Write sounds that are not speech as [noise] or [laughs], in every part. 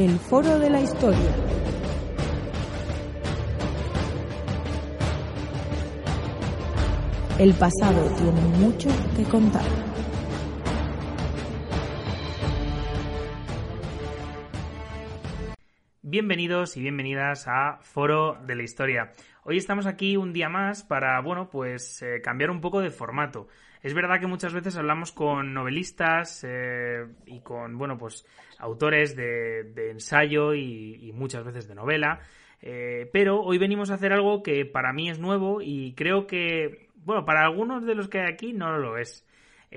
El Foro de la Historia. El pasado tiene mucho que contar. Bienvenidos y bienvenidas a Foro de la Historia. Hoy estamos aquí un día más para, bueno, pues eh, cambiar un poco de formato. Es verdad que muchas veces hablamos con novelistas eh, y con, bueno, pues autores de, ensayo y, muchas veces de novela, eh, pero hoy venimos a hacer algo que para mí es nuevo y creo que, bueno, para algunos de los que hay aquí no lo es.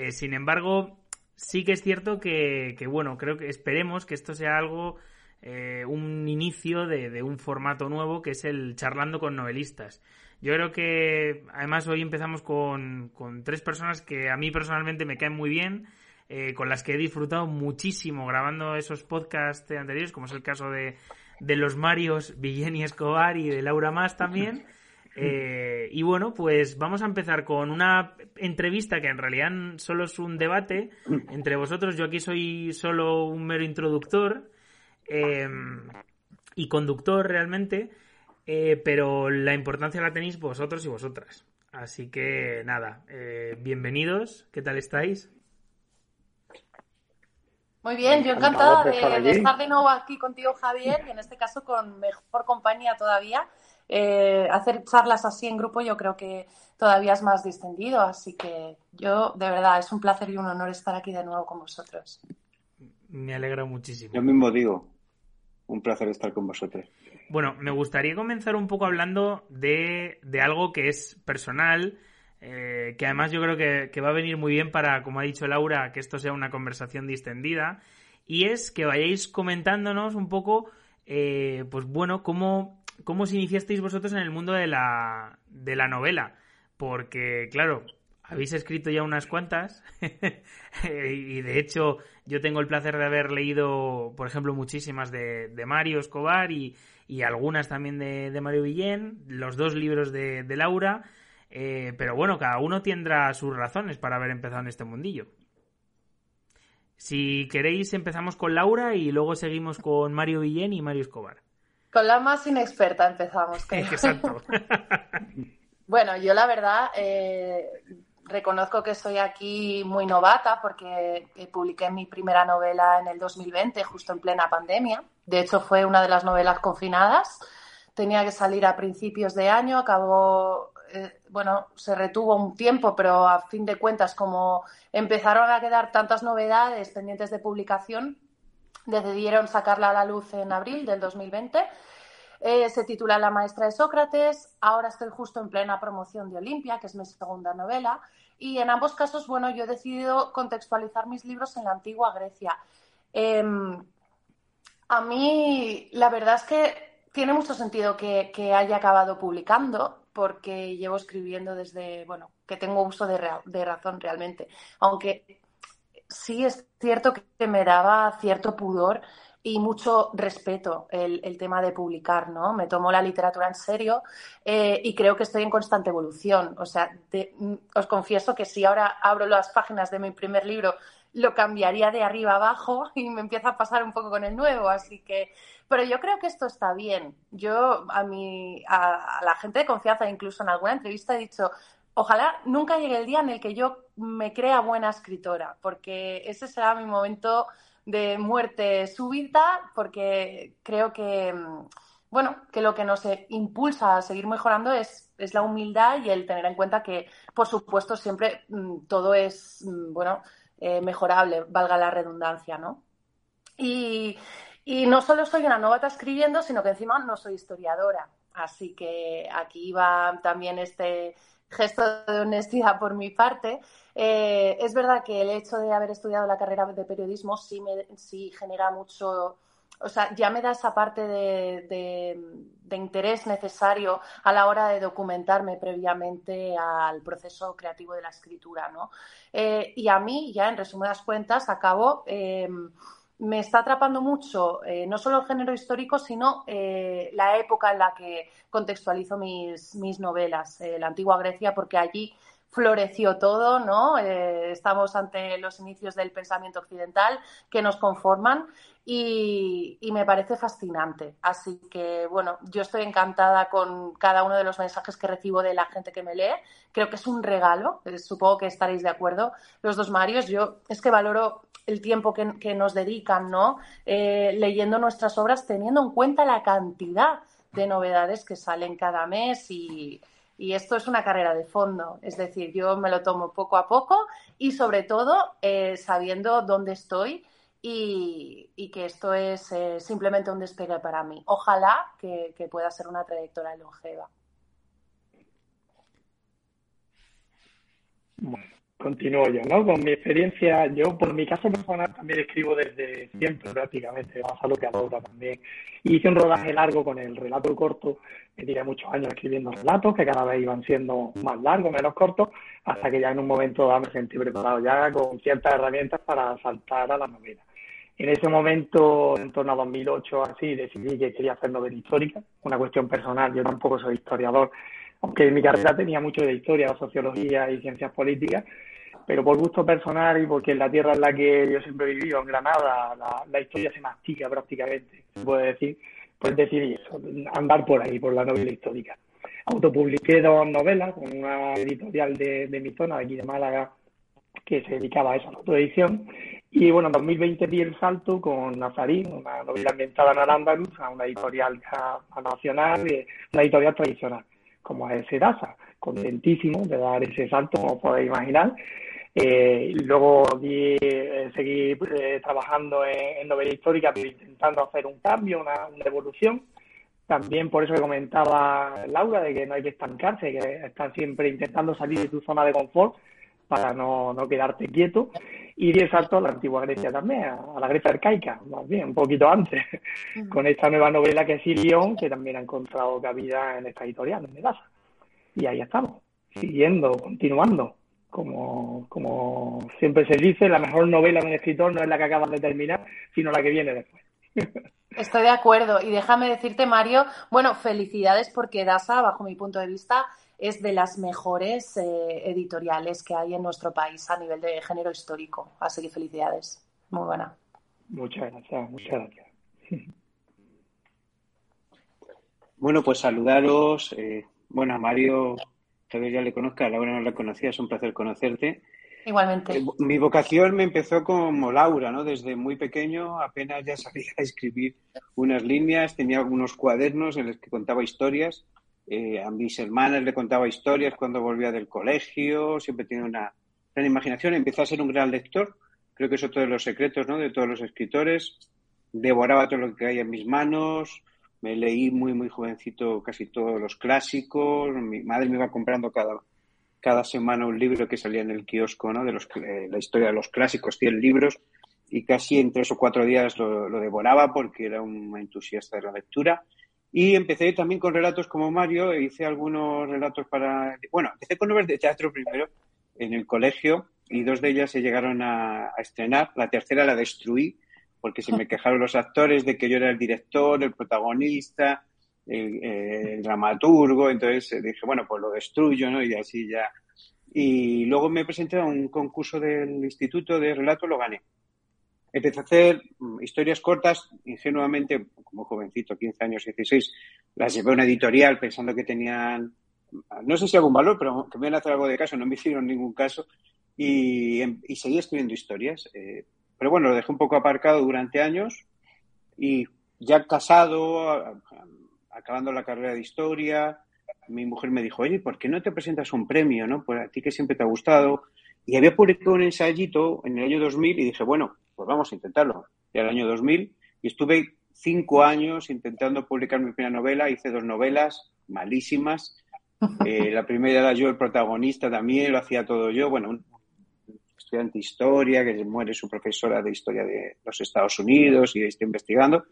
sin embargo, sí que es cierto que, bueno, creo que esperemos que esto sea algo eh, un inicio de, un formato nuevo que es el charlando con novelistas. Yo creo que además hoy empezamos con, tres personas que a mí personalmente me caen muy bien, eh, con las que he disfrutado muchísimo grabando esos podcasts anteriores, como es el caso de, los Marios Villeni Escobar y de Laura Más también. [laughs] Eh, y bueno, pues vamos a empezar con una entrevista que en realidad solo es un debate entre vosotros. Yo aquí soy solo un mero introductor. Em, y conductor realmente, eh, pero la importancia la tenéis vosotros y vosotras. Así que nada, eh, bienvenidos, ¿qué tal estáis? Muy bien, yo encantada de, estar de nuevo aquí contigo, Javier, y en este caso con mejor compañía todavía. Eh, hacer charlas así en grupo yo creo que todavía es más distendido, así que yo de verdad es un placer y un honor estar aquí de nuevo con vosotros. Me alegra muchísimo. Yo mismo digo, un placer estar con vosotros. Bueno, me gustaría comenzar un poco hablando de, algo que es personal, eh, que además yo creo que, va a venir muy bien para, como ha dicho Laura, que esto sea una conversación distendida, y es que vayáis comentándonos un poco, eh, pues bueno, cómo, cómo os iniciasteis vosotros en el mundo de la, de la novela. Porque, claro, habéis escrito ya unas cuantas [laughs] y de hecho yo tengo el placer de haber leído, por ejemplo, muchísimas de, Mario Escobar y, algunas también de, Mario Villén, los dos libros de, Laura, eh, pero bueno, cada uno tendrá sus razones para haber empezado en este mundillo. Si queréis empezamos con Laura y luego seguimos con Mario Villén y Mario Escobar. Con la más inexperta empezamos. [laughs] Exacto. [laughs] bueno, yo la verdad... Eh reconozco que soy aquí muy novata porque publiqué mi primera novela en el 2020, justo en plena pandemia. De hecho, fue una de las novelas confinadas. Tenía que salir a principios de año, acabó, eh, bueno, se retuvo un tiempo, pero a fin de cuentas, como empezaron a quedar tantas novedades pendientes de publicación, decidieron sacarla a la luz en abril del 2020. Eh, se titula La maestra de Sócrates. Ahora estoy justo en plena promoción de Olimpia, que es mi segunda novela. Y en ambos casos, bueno, yo he decidido contextualizar mis libros en la antigua Grecia. Em, a mí, la verdad es que tiene mucho sentido que, haya acabado publicando, porque llevo escribiendo desde, bueno, que tengo uso de, de razón realmente. Aunque sí es cierto que me daba cierto pudor y mucho respeto el, tema de publicar, ¿no? Me tomo la literatura en serio eh, y creo que estoy en constante evolución. O sea, mm, os confieso que si ahora abro las páginas de mi primer libro, lo cambiaría de arriba abajo [laughs] y me empieza a pasar un poco con el nuevo, así que... Pero yo creo que esto está bien. Yo a, mi, a, a la gente de confianza, incluso en alguna entrevista, he dicho, ojalá nunca llegue el día en el que yo me crea buena escritora, porque ese será mi momento de muerte súbita, porque creo que, mm, bueno, que lo que nos impulsa a seguir mejorando es, es la humildad y el tener en cuenta que, por supuesto, siempre mm, todo es, mm, bueno, eh, mejorable, valga la redundancia, ¿no? Y, y no solo soy una novata escribiendo, sino que encima no soy historiadora. Así que aquí va también este gesto de honestidad por mi parte. Eh, es verdad que el hecho de haber estudiado la carrera de periodismo sí, sí genera mucho, o sea, ya me da esa parte de, interés necesario a la hora de documentarme previamente al proceso creativo de la escritura, ¿no? Eh, y a mí, ya en resumidas cuentas, acabo eh, me está atrapando mucho eh, no solo el género histórico, sino la época en la que contextualizo mis, mis novelas, la antigua Grecia, porque allí floreció todo, ¿no? estamos ante los inicios del pensamiento occidental que nos conforman y, me parece fascinante. Así que, bueno, yo estoy encantada con cada uno de los mensajes que recibo de la gente que me lee. Creo que es un regalo, supongo que estaréis de acuerdo. Los dos Marios, yo es que valoro el tiempo que, nos dedican, ¿no? Eh, leyendo nuestras obras, teniendo en cuenta la cantidad de novedades que salen cada mes y, esto es una carrera de fondo. Es decir, yo me lo tomo poco a poco y sobre todo eh, sabiendo dónde estoy y, que esto es eh, simplemente un despegue para mí. Ojalá que, que pueda ser una trayectoria longeva. Bueno, continúo yo, ¿no? Con mi experiencia, yo por mi caso personal también escribo desde siempre prácticamente, vamos a lo que ahora también. Hice un rodaje largo con el relato corto, me tiré muchos años escribiendo relatos que cada vez iban siendo más largos, menos cortos, hasta que ya en un momento me sentí preparado ya con ciertas herramientas para saltar a la novela. En ese momento, en torno a 2008 así, decidí que quería hacer novela histórica, una cuestión personal, yo tampoco soy historiador, aunque mi carrera tenía mucho de historia, sociología y ciencias políticas, pero por gusto personal y porque en la tierra en la que yo siempre he vivido, en Granada, la, historia se mastica prácticamente, se puede decir, pues decidí eso, andar por ahí, por la novela histórica. Autopubliqué dos novelas con una editorial de, mi zona, de aquí de Málaga, que se dedicaba a esa autoedición. Y bueno, en 2020 di el salto con Nazarín, una novela ambientada en Al-Ándalus, a una editorial nacional, una editorial tradicional, como es Sedasa. Contentísimo de dar ese salto, como podéis imaginar. Eh, luego eh, seguí eh, trabajando en, novela histórica, pero intentando hacer un cambio, una, evolución. También por eso que comentaba Laura, de que no hay que estancarse, que estar siempre intentando salir de tu zona de confort para no, no quedarte quieto. Y di salto a la antigua Grecia también, a, la Grecia arcaica, más bien, un poquito antes, con esta nueva novela que es Ilión, que también ha encontrado cabida en esta editorial, en Medasa. Y ahí estamos, siguiendo, continuando como, como siempre se dice, la mejor novela de un escritor no es la que acabas de terminar, sino la que viene después. [laughs] Estoy de acuerdo. Y déjame decirte, Mario, bueno, felicidades porque DASA, bajo mi punto de vista, es de las mejores eh, editoriales que hay en nuestro país a nivel de género histórico. Así que felicidades. Muy buena. Muchas gracias, muchas gracias. Bueno, pues saludaros. Eh, bueno, Mario tal ya le conozca, a Laura no la conocía, es un placer conocerte. Igualmente. Eh, mi vocación me empezó como Laura, ¿no? Desde muy pequeño apenas ya sabía [laughs] escribir unas líneas, tenía algunos cuadernos en los que contaba historias. Eh, a mis hermanas le contaba historias cuando volvía del colegio, siempre tenía una gran imaginación, empecé a ser un gran lector, creo que es otro de los secretos, ¿no? De todos los escritores. Devoraba todo lo que hay en mis manos, me leí muy, muy jovencito casi todos los clásicos. Mi madre me iba comprando cada, cada semana un libro que salía en el kiosco, ¿no? De los, eh, la historia de los clásicos, 100 libros. Y casi en tres o cuatro días lo, devoraba porque era un entusiasta de la lectura. Y empecé también con relatos como Mario, e hice algunos relatos para... Bueno, empecé con obras de teatro primero en el colegio y dos de ellas se llegaron a, a estrenar. La tercera la destruí porque se me quejaron los actores de que yo era el director, el protagonista, el, dramaturgo, entonces eh, dije, bueno, pues lo destruyo, ¿no? Y así ya. Y luego me presenté a un concurso del Instituto de Relato, lo gané. Empecé a hacer mm, historias cortas, ingenuamente, como jovencito, 15 años, 16, las llevé a una editorial pensando que tenían, no sé si algún valor, pero que me iban a hacer algo de caso, no me hicieron ningún caso. Y, y seguí escribiendo historias. Eh, pero bueno, lo dejé un poco aparcado durante años y ya casado, acabando la carrera de historia, mi mujer me dijo, oye, ¿por qué no te presentas un premio, no? Pues a ti que siempre te ha gustado. Y había publicado un ensayito en el año 2000 y dije, bueno, pues vamos a intentarlo. Y el año 2000 y estuve cinco años intentando publicar mi primera novela. Hice dos novelas malísimas. [laughs] Eh, la primera era yo el protagonista también, lo hacía todo yo. Bueno, un estudiante de historia que muere su profesora de historia de los Estados Unidos y estoy investigando.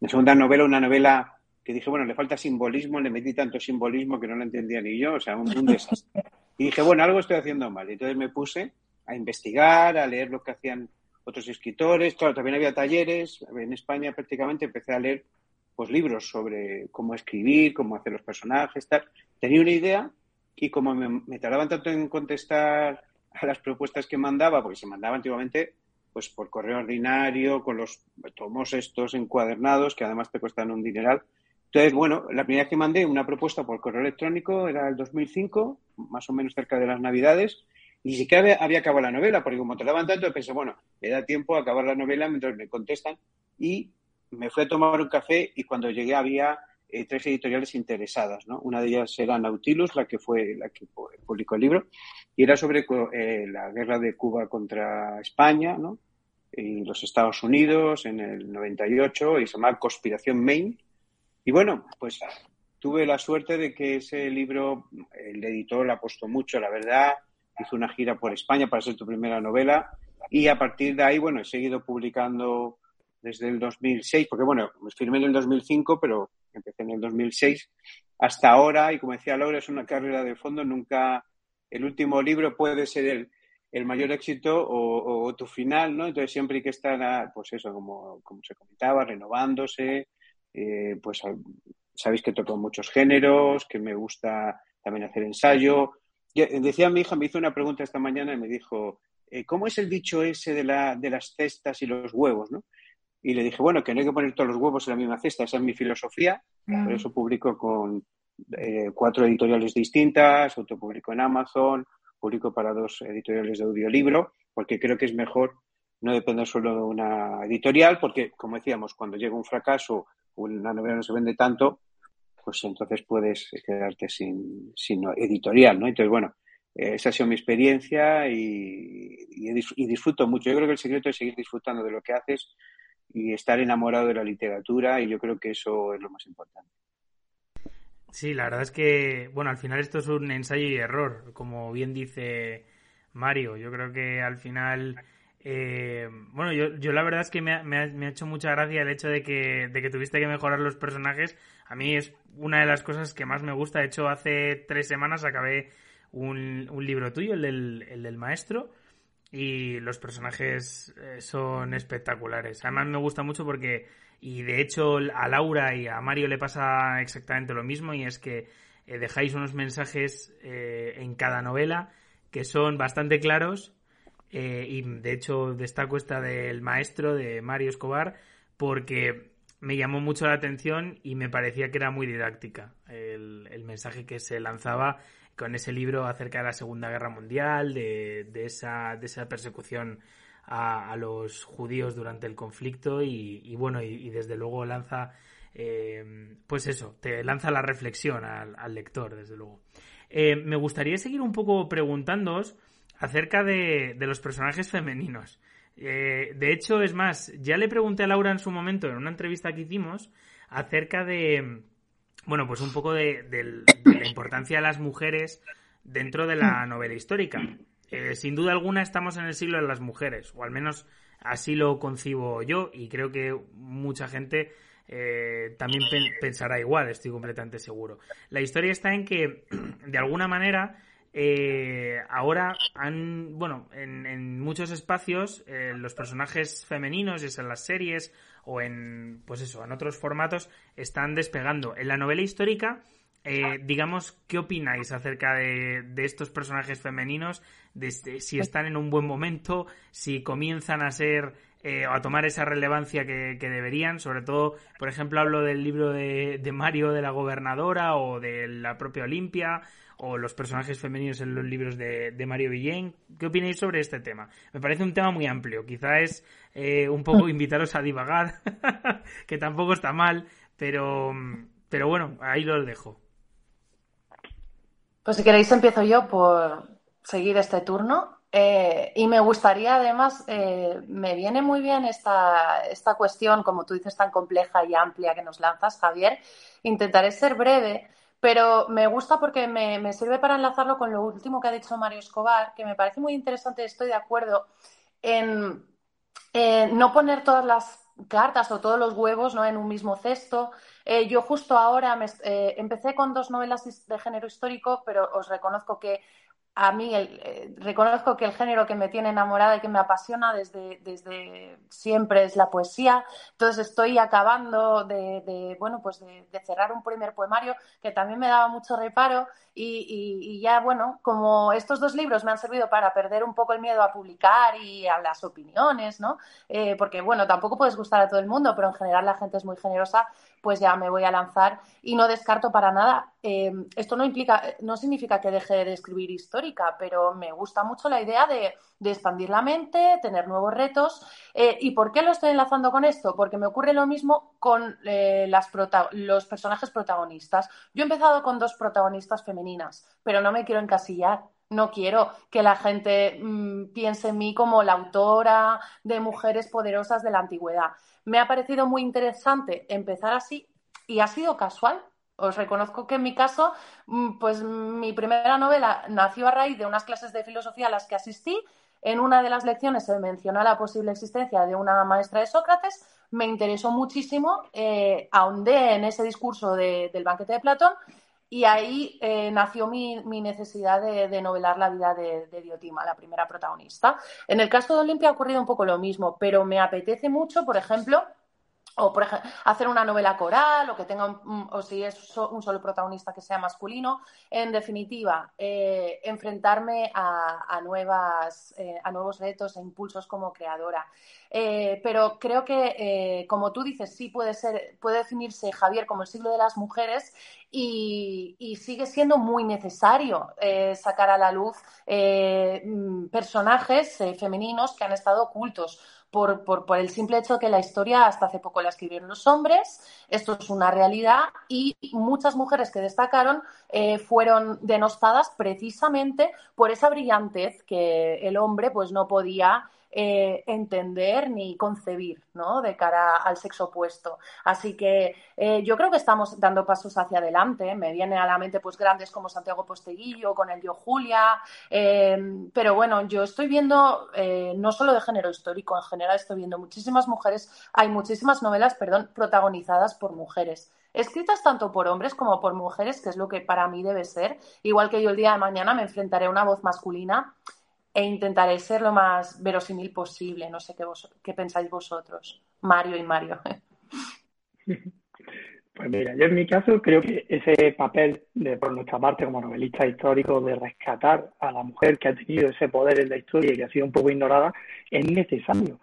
La segunda novela, una novela que dije, bueno, le falta simbolismo, le metí tanto simbolismo que no lo entendía ni yo, o sea, un, un desastre. Y dije, bueno, algo estoy haciendo mal. Entonces me puse a investigar, a leer lo que hacían otros escritores. Claro, también había talleres. En España prácticamente empecé a leer pues, libros sobre cómo escribir, cómo hacer los personajes, tal. Tenía una idea y como me, tardaban tanto en contestar a las propuestas que mandaba, porque se mandaba antiguamente pues por correo ordinario, con los tomos estos encuadernados, que además te cuestan un dineral. Entonces, bueno, la primera vez que mandé una propuesta por correo electrónico era el 2005, más o menos cerca de las Navidades, ni siquiera había acabado la novela, porque como tardaban tanto, pensé, bueno, me da tiempo a acabar la novela mientras me contestan. Y me fui a tomar un café y cuando llegué había eh, tres editoriales interesadas, ¿no? Una de ellas era Nautilus, la que fue la que publicó el libro, y era sobre eh, la guerra de Cuba contra España, ¿no? Y los Estados Unidos en el 98, y se llama Conspiración Main. Y bueno, pues tuve la suerte de que ese libro, el editor le apostó mucho, la verdad, hizo una gira por España para ser tu primera novela y a partir de ahí, bueno, he seguido publicando desde el 2006, porque bueno, me firmé en el 2005, pero empecé en el 2006 hasta ahora y como decía Laura, es una carrera de fondo, nunca el último libro puede ser el, el mayor éxito o, tu final, ¿no? Entonces siempre hay que estar, pues eso, como, como se comentaba, renovándose, eh, pues sabéis que toco muchos géneros, que me gusta también hacer ensayo, Decía mi hija, me hizo una pregunta esta mañana y me dijo, eh, ¿cómo es el dicho ese de, la, de las cestas y los huevos? ¿no? Y le dije, bueno, que no hay que poner todos los huevos en la misma cesta, esa es mi filosofía, por eso publico con eh, cuatro editoriales distintas, autopublico en Amazon, publico para dos editoriales de audiolibro, porque creo que es mejor no depender solo de una editorial, porque, como decíamos, cuando llega un fracaso, una novela no se vende tanto, pues entonces puedes quedarte sin, sin editorial, ¿no? Entonces, bueno, esa ha sido mi experiencia y, y, disfruto mucho. Yo creo que el secreto es seguir disfrutando de lo que haces y estar enamorado de la literatura y yo creo que eso es lo más importante. Sí, la verdad es que, bueno, al final esto es un ensayo y error, como bien dice Mario. Yo creo que al final eh, bueno, yo, yo, la verdad es que me ha, hecho mucha gracia el hecho de que, de que tuviste que mejorar los personajes. A mí es una de las cosas que más me gusta. De hecho, hace tres semanas acabé un, un libro tuyo, el del, el del maestro, y los personajes eh, son espectaculares. Además me gusta mucho porque, y de hecho a Laura y a Mario le pasa exactamente lo mismo, y es que eh, dejáis unos mensajes en cada novela que son bastante claros eh, y de hecho destaco esta del maestro de Mario Escobar porque me llamó mucho la atención y me parecía que era muy didáctica el, mensaje que se lanzaba con ese libro acerca de la Segunda Guerra Mundial, de, de, esa, de esa persecución a, los judíos durante el conflicto y, bueno, y, desde luego lanza, eh, pues eso, te lanza la reflexión al, lector, desde luego. Eh, me gustaría seguir un poco preguntándoos acerca de, los personajes femeninos. Eh, de hecho, es más, ya le pregunté a Laura en su momento, en una entrevista que hicimos, acerca de, bueno, pues un poco de, la importancia de las mujeres dentro de la novela histórica. Eh, sin duda alguna estamos en el siglo de las mujeres, o al menos así lo concibo yo, y creo que mucha gente eh, también pensará igual, estoy completamente seguro. La historia está en que, [clears throat] de alguna manera, eh, ahora han, bueno, en, muchos espacios eh, los personajes femeninos, ya sea en las series o en, pues eso, en otros formatos, están despegando. En la novela histórica, eh, digamos, ¿qué opináis acerca de, estos personajes femeninos? De, si están en un buen momento, si comienzan a ser o a tomar esa relevancia que, deberían. Sobre todo, por ejemplo, hablo del libro de, de, Mario de la gobernadora o de la propia Olimpia o los personajes femeninos en los libros de, Mario Villén. ¿Qué opináis sobre este tema? Me parece un tema muy amplio. Quizá es eh, un poco [laughs] invitaros a divagar, [laughs] que tampoco está mal, pero, pero bueno, ahí lo dejo. Pues si queréis empiezo yo por seguir este turno. Eh, y me gustaría, además, eh, me viene muy bien esta, esta cuestión, como tú dices, tan compleja y amplia que nos lanzas, Javier. Intentaré ser breve, pero me gusta porque me, me, sirve para enlazarlo con lo último que ha dicho Mario Escobar, que me parece muy interesante, estoy de acuerdo en eh, no poner todas las cartas o todos los huevos ¿no? en un mismo cesto. Eh, yo justo ahora me, eh, empecé con dos novelas de género histórico, pero os reconozco que a mí eh, reconozco que el género que me tiene enamorada y que me apasiona desde, desde siempre es la poesía. Entonces estoy acabando de, bueno, pues de, cerrar un primer poemario que también me daba mucho reparo y, ya, bueno, como estos dos libros me han servido para perder un poco el miedo a publicar y a las opiniones, ¿no? Eh, porque, bueno, tampoco puedes gustar a todo el mundo, pero en general la gente es muy generosa pues ya me voy a lanzar y no descarto para nada. Eh, esto no implica, no significa que deje de escribir histórica, pero me gusta mucho la idea de, expandir la mente, tener nuevos retos. Eh, ¿Y por qué lo estoy enlazando con esto? Porque me ocurre lo mismo con eh, las los personajes protagonistas. Yo he empezado con dos protagonistas femeninas, pero no me quiero encasillar. No quiero que la gente mm, piense en mí como la autora de mujeres poderosas de la antigüedad. Me ha parecido muy interesante empezar así y ha sido casual. Os reconozco que en mi caso, mm, pues mi primera novela nació a raíz de unas clases de filosofía a las que asistí. En una de las lecciones se mencionó la posible existencia de una maestra de Sócrates. Me interesó muchísimo, eh, ahondé en ese discurso del banquete de Platón y ahí eh, nació mi, necesidad de, novelar la vida de, Diotima, la primera protagonista. En el caso de Olimpia ha ocurrido un poco lo mismo, pero me apetece mucho, por ejemplo, o por ejemplo, hacer una novela coral o que tenga un, o si es un solo protagonista que sea masculino. En definitiva, eh, enfrentarme a, nuevas, eh, a nuevos retos e impulsos como creadora. Eh, pero creo que, como tú dices, sí puede ser, puede definirse Javier como el siglo de las mujeres y, sigue siendo muy necesario sacar a la luz mm, personajes femeninos que han estado ocultos por, por, el simple hecho de que la historia hasta hace poco la escribieron los hombres, esto es una realidad y muchas mujeres que destacaron eh, fueron denostadas precisamente por esa brillantez que el hombre pues no podía eh, entender ni concebir ¿no? de cara al sexo opuesto. Así que eh, yo creo que estamos dando pasos hacia adelante. Me viene a la mente pues grandes como Santiago Posteguillo, con el Yo Julia. Em, pero bueno, yo estoy viendo eh, no solo de género histórico, en general estoy viendo muchísimas mujeres, hay muchísimas novelas, perdón, protagonizadas por mujeres escritas tanto por hombres como por mujeres, que es lo que para mí debe ser. Igual que yo el día de mañana me enfrentaré a una voz masculina e intentaré ser lo más verosímil posible. No sé qué, vos, qué pensáis vosotros, Mario y Mario. [laughs] Pues mira, yo en mi caso creo que ese papel de por nuestra parte como novelista histórico de rescatar a la mujer que ha tenido ese poder en la historia y que ha sido un poco ignorada es necesario.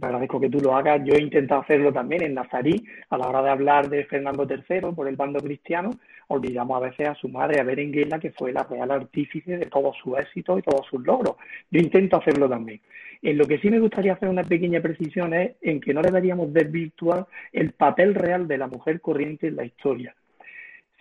Te agradezco que tú lo hagas. Yo he intentado hacerlo también en Nazarí a la hora de hablar de Fernando III por el bando cristiano olvidamos a veces a su madre, a Berenguela, que fue la real artífice de todos sus éxitos y todos sus logros. Yo intento hacerlo también. En lo que sí me gustaría hacer una pequeña precisión es en que no deberíamos desvirtuar el papel real de la mujer corriente en la historia.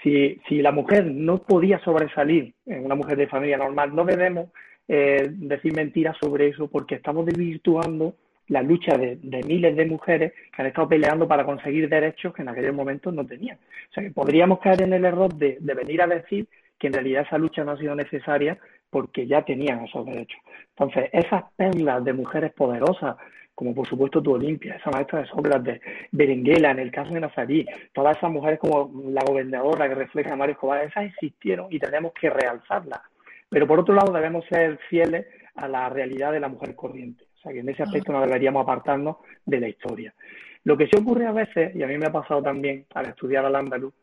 Si, si la mujer no podía sobresalir en una mujer de familia normal, no debemos eh, decir mentiras sobre eso porque estamos desvirtuando la lucha de, miles de mujeres que han estado peleando para conseguir derechos que en aquellos momentos no tenían. O sea que podríamos caer en el error de, venir a decir que en realidad esa lucha no ha sido necesaria porque ya tenían esos derechos. Entonces, esas perlas de mujeres poderosas, como por supuesto tu Olimpia, esa maestra de Sócrates, Berenguela, en el caso de Nazarí, todas esas mujeres como la gobernadora que refleja a Mario Escobar, esas existieron y tenemos que realzarlas. Pero por otro lado, debemos ser fieles a la realidad de la mujer corriente. O sea que en ese aspecto no deberíamos apartarnos de la historia. Lo que sí ocurre a veces, y a mí me ha pasado también al estudiar al andaluz,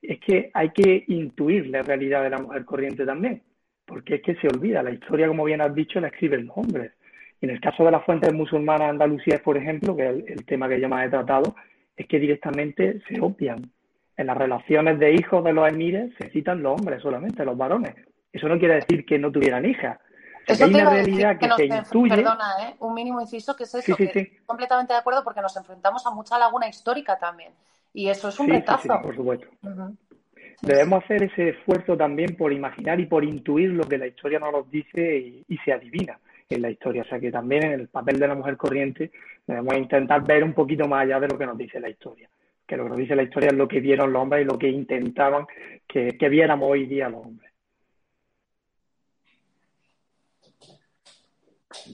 es que hay que intuir la realidad de la mujer corriente también, porque es que se olvida, la historia, como bien has dicho, la escriben los hombres. Y en el caso de las fuentes musulmanas andalucíes, por ejemplo, que es el, tema que yo más he tratado, es que directamente se obvian. En las relaciones de hijos de los emires se citan los hombres solamente, los varones. Eso no quiere decir que no tuvieran hijas, eso hay una realidad que, se intuye. Perdona, ¿eh? un mínimo inciso que es eso, que completamente de acuerdo porque nos enfrentamos a mucha laguna histórica también. Y eso es un retazo. por supuesto. Debemos hacer ese esfuerzo también por imaginar y por intuir lo que la historia nos dice y, se adivina. en la historia. O sea que también en el papel de la mujer corriente debemos intentar ver un poquito más allá de lo que nos dice la historia. Que lo que nos dice la historia es lo que vieron los hombres y lo que intentaban que, que viéramos hoy día los hombres.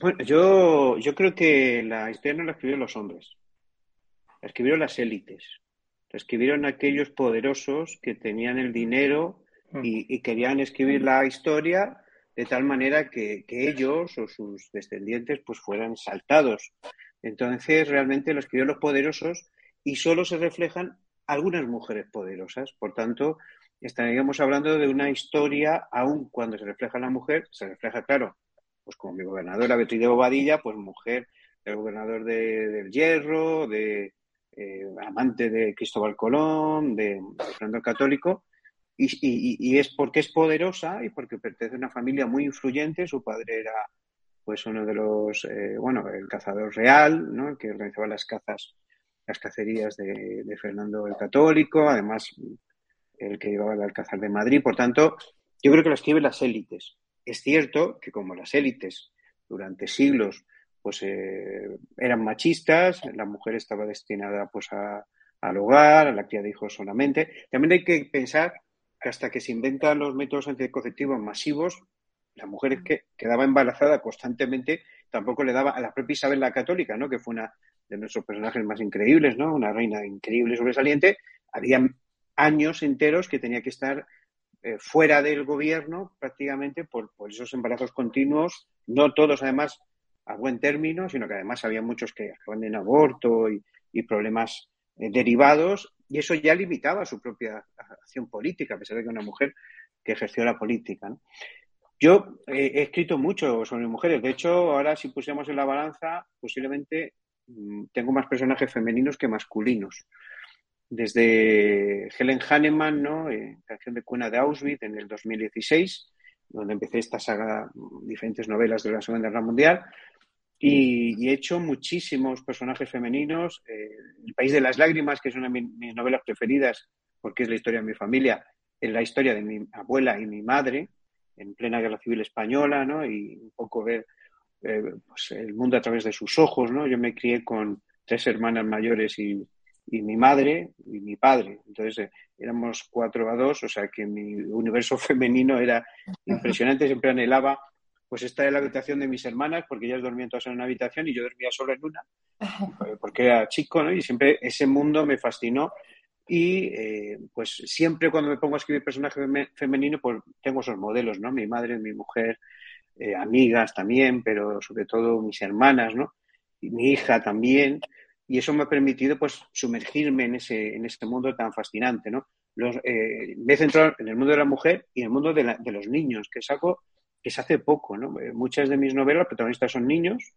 Bueno, yo, yo creo que la historia no la escribieron los hombres, la escribieron las élites, la escribieron aquellos poderosos que tenían el dinero y, querían escribir la historia de tal manera que, ellos o sus descendientes pues fueran saltados. Entonces realmente lo escribieron los poderosos y solo se reflejan algunas mujeres poderosas. Por tanto, estaríamos hablando de una historia, aun cuando se refleja la mujer, se refleja, claro, pues como mi gobernadora Beatriz de Bobadilla, pues mujer del gobernador de, del Hierro, de eh, amante de Cristóbal Colón, de, Fernando el Católico, y, es porque es poderosa y porque pertenece a una familia muy influyente. Su padre era pues uno de los, eh, bueno, el cazador real, ¿no? El que organizaba las cazas, las cacerías de, Fernando el Católico, además el que llevaba el Alcázar de Madrid. Por tanto, yo creo que la escriben las élites. Es cierto que como las élites durante siglos pues eh, eran machistas, la mujer estaba destinada pues a, al hogar, a la cría de hijos solamente. También hay que pensar que hasta que se inventan los métodos anticonceptivos masivos, la mujer que quedaba embarazada constantemente tampoco le daba a la propia Isabel la Católica, ¿no? que fue una de nuestros personajes más increíbles, ¿no? una reina increíble, sobresaliente, había años enteros que tenía que estar eh, fuera del gobierno prácticamente por, esos embarazos continuos, no todos además a buen término, sino que además había muchos que acaban en aborto y, problemas eh, derivados, y eso ya limitaba su propia acción política, a pesar de que una mujer que ejerció la política. Yo eh, he escrito mucho sobre mujeres, de hecho, ahora si pusiéramos en la balanza, posiblemente mm, tengo más personajes femeninos que masculinos desde Helen Hanneman, ¿no? Eh, canción de cuna de Auschwitz en el 2016, donde empecé esta saga, diferentes novelas de la Segunda Guerra Mundial, y, he hecho muchísimos personajes femeninos. Eh, el País de las Lágrimas, que es una de mis novelas preferidas, porque es la historia de mi familia, es la historia de mi abuela y mi madre, en plena Guerra Civil Española, ¿no? Y un poco ver eh, pues, el mundo a través de sus ojos, ¿no? Yo me crié con tres hermanas mayores y y mi madre y mi padre. Entonces eh, éramos cuatro a dos, o sea que mi universo [laughs] femenino era impresionante, siempre anhelaba pues estar en la habitación de mis hermanas, porque ellas dormían todas en una habitación y yo dormía solo en una, porque era chico, ¿no? Y siempre ese mundo me fascinó. Y eh, pues siempre cuando me pongo a escribir personaje femenino, pues tengo esos modelos, ¿no? Mi madre, mi mujer, eh, amigas también, pero sobre todo mis hermanas, ¿no? Y mi hija también y eso me ha permitido pues sumergirme en ese, en ese mundo tan fascinante, ¿no? Los, eh, me he centrado en el mundo de la mujer y en el mundo de, de los niños, que es algo que se hace poco, ¿no? Eh, muchas de mis novelas, protagonistas son niños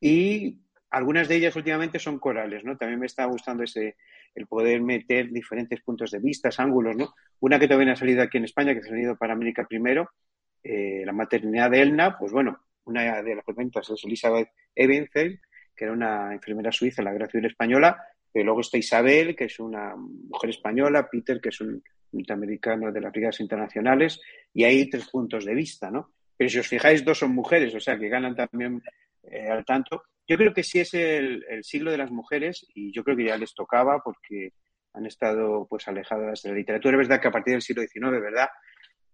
y algunas de ellas últimamente son corales, ¿no? También me está gustando ese, el poder meter diferentes puntos de vista, ángulos, ¿no? Una que todavía ha salido aquí en España, que ha salido para América primero, eh, la maternidad de Elna, pues bueno, una de las protagonistas es Elizabeth Ebenfeld, que era una enfermera suiza la Guerra Civil Española, y luego está Isabel, que es una mujer española, Peter, que es un norteamericano de las brigadas internacionales, y hay tres puntos de vista, ¿no? Pero si os fijáis, dos son mujeres, o sea, que ganan también eh, al tanto. Yo creo que sí es el, siglo de las mujeres y yo creo que ya les tocaba porque han estado pues alejadas de la literatura. Es verdad que a partir del siglo XIX, ¿verdad?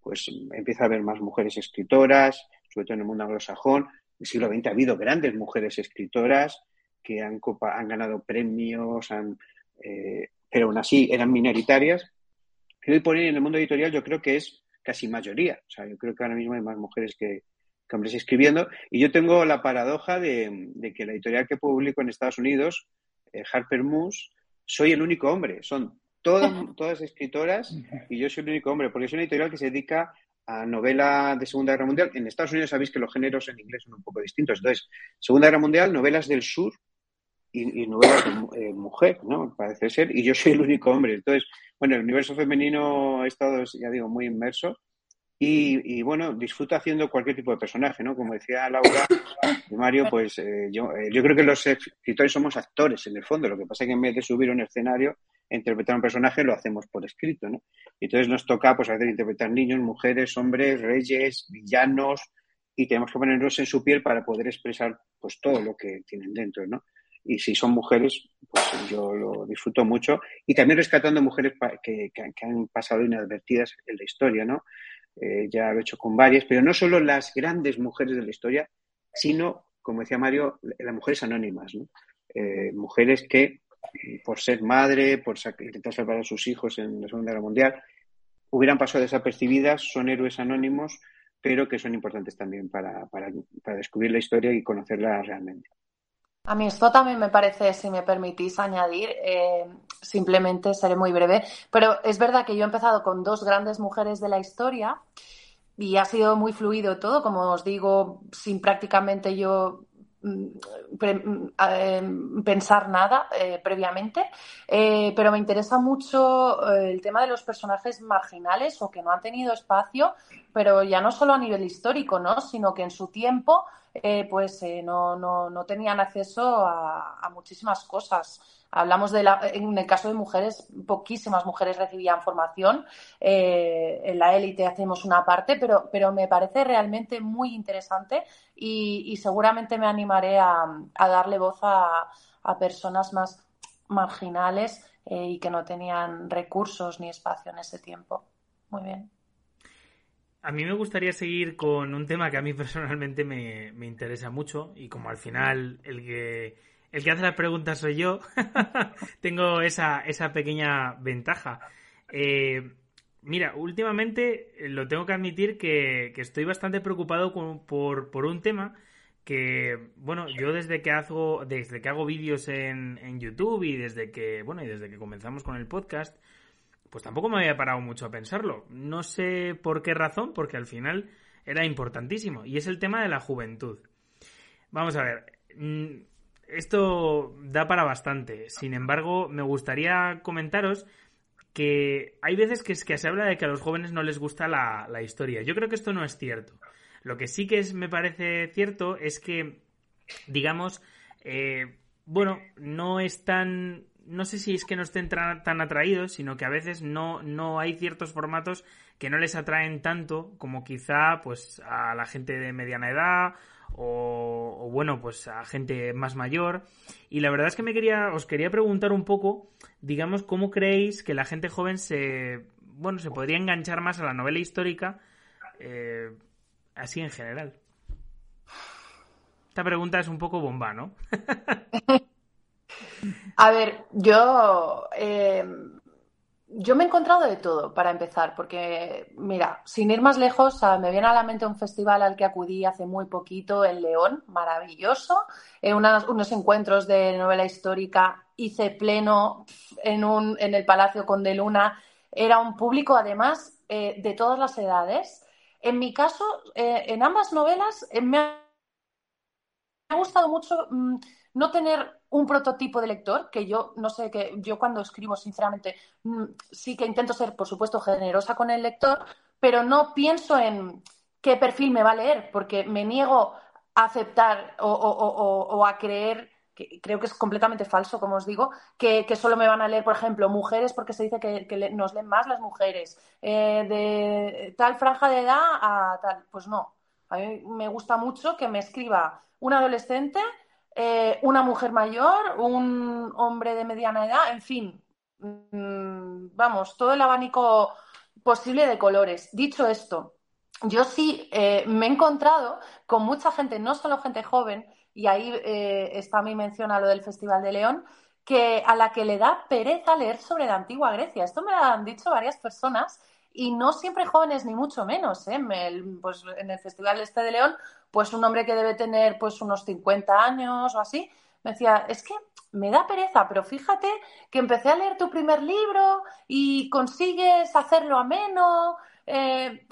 Pues empieza a haber más mujeres escritoras, sobre todo en el mundo anglosajón el siglo XX ha habido grandes mujeres escritoras que han, han ganado premios, han, eh, pero aún así eran minoritarias. Y hoy por hoy en el mundo editorial yo creo que es casi mayoría. O sea, yo creo que ahora mismo hay más mujeres que, hombres escribiendo. Y yo tengo la paradoja de, que la editorial que publico en Estados Unidos, eh, Harper Moose, soy el único hombre. Son todas, [laughs] todas escritoras y yo soy el único hombre, porque es una editorial que se dedica a novela de Segunda Guerra Mundial. En Estados Unidos sabéis que los géneros en inglés son un poco distintos. Entonces, Segunda Guerra Mundial, novelas del sur y, novelas de eh, mujer, ¿no? Parece ser. Y yo soy el único hombre. Entonces, bueno, el universo femenino he estado, ya digo, muy inmerso. Y, bueno, disfruto haciendo cualquier tipo de personaje, ¿no? Como decía Laura y Mario, pues eh, yo, eh, yo creo que los escritores somos actores en el fondo. Lo que pasa es que en vez de subir un escenario, interpretar un personaje, lo hacemos por escrito, ¿no? Entonces nos toca, pues, veces interpretar niños, mujeres, hombres, reyes, villanos, y tenemos que ponernos en su piel para poder expresar pues todo lo que tienen dentro, ¿no? Y si son mujeres, pues yo lo disfruto mucho. Y también rescatando mujeres que, que, han pasado inadvertidas en la historia, ¿no? Eh, ya lo he hecho con varias, pero no solo las grandes mujeres de la historia, sino, como decía Mario, las mujeres anónimas, ¿no? Eh, mujeres que, por ser madre, por intentar salvar a sus hijos en la Segunda Guerra Mundial, hubieran pasado desapercibidas, son héroes anónimos, pero que son importantes también para, para, descubrir la historia y conocerla realmente. A mí esto también me parece, si me permitís añadir, eh, simplemente seré muy breve, pero es verdad que yo he empezado con dos grandes mujeres de la historia y ha sido muy fluido todo, como os digo, sin prácticamente yo Mm, mm, em, pensar nada eh, previamente, eh, pero me interesa mucho eh, el tema de los personajes marginales o que no han tenido espacio, pero ya no solo a nivel histórico, ¿no? sino que en su tiempo pues no, no, no, tenían acceso a muchísimas cosas. Hablamos de la, en el caso de mujeres, poquísimas mujeres recibían formación. Eh, en la élite hacemos una parte, pero, pero me parece realmente muy interesante y, seguramente me animaré a, darle voz a, personas más marginales eh, y que no tenían recursos ni espacio en ese tiempo. Muy bien. A mí me gustaría seguir con un tema que a mí [laughs] personalmente me, me interesa mucho y como al final el que el que hace las preguntas soy yo, [laughs] tengo esa, esa pequeña ventaja. Eh, mira, últimamente eh, lo tengo que admitir que, estoy bastante preocupado por, por, un tema que, bueno, yo desde que hago, desde que hago vídeos en, en YouTube y desde que, bueno, y desde que comenzamos con el podcast, pues tampoco me había parado mucho a pensarlo. No sé por qué razón, porque al final era importantísimo. Y es el tema de la juventud. Vamos a ver. Esto da para bastante. Sin embargo, me gustaría comentaros que hay veces que, es que se habla de que a los jóvenes no les gusta la, historia. Yo creo que esto no es cierto. Lo que sí que es, me parece cierto es que, digamos, eh, bueno, no es tan... No sé si es que no estén tan atraídos, sino que a veces no, no hay ciertos formatos que no les atraen tanto como quizá pues a la gente de mediana edad o, bueno, pues a gente más mayor. Y la verdad es que me quería, os quería preguntar un poco, digamos, cómo creéis que la gente joven se, bueno, se podría enganchar más a la novela histórica, eh, así en general. Esta pregunta es un poco bomba, ¿no? [laughs] a ver, yo eh, yo me he encontrado de todo, para empezar, porque, mira, sin ir más lejos, me viene a la mente un festival al que acudí hace muy poquito en León, maravilloso, en unos encuentros de novela histórica, hice pleno en, un, en el Palacio Conde Luna, era un público, además, eh, de todas las edades. En mi caso, eh, en ambas novelas, eh, me ha gustado mucho mm, no tener un prototipo de lector, que yo no sé, que yo cuando escribo, sinceramente, mm, sí que intento ser, por supuesto, generosa con el lector, pero no pienso en qué perfil me va a leer, porque me niego a aceptar o, a creer que creo que es completamente falso, como os digo, que, solo me van a leer, por ejemplo, mujeres, porque se dice que, nos leen más las mujeres, eh, de tal franja de edad a tal. Pues no. A mí me gusta mucho que me escriba un adolescente eh, una mujer mayor, un hombre de mediana edad, en fin, mm, vamos, todo el abanico posible de colores. Dicho esto, yo sí eh, me he encontrado con mucha gente, no solo gente joven, y ahí eh, está mi mención a lo del Festival de León, que a la que le da pereza leer sobre la antigua Grecia. Esto me lo han dicho varias personas y no siempre jóvenes ni mucho menos. pues en el Festival Este de León, pues un hombre que debe tener pues unos 50 años o así, me decía, es que me da pereza, pero fíjate que empecé a leer tu primer libro y consigues hacerlo ameno. Eh,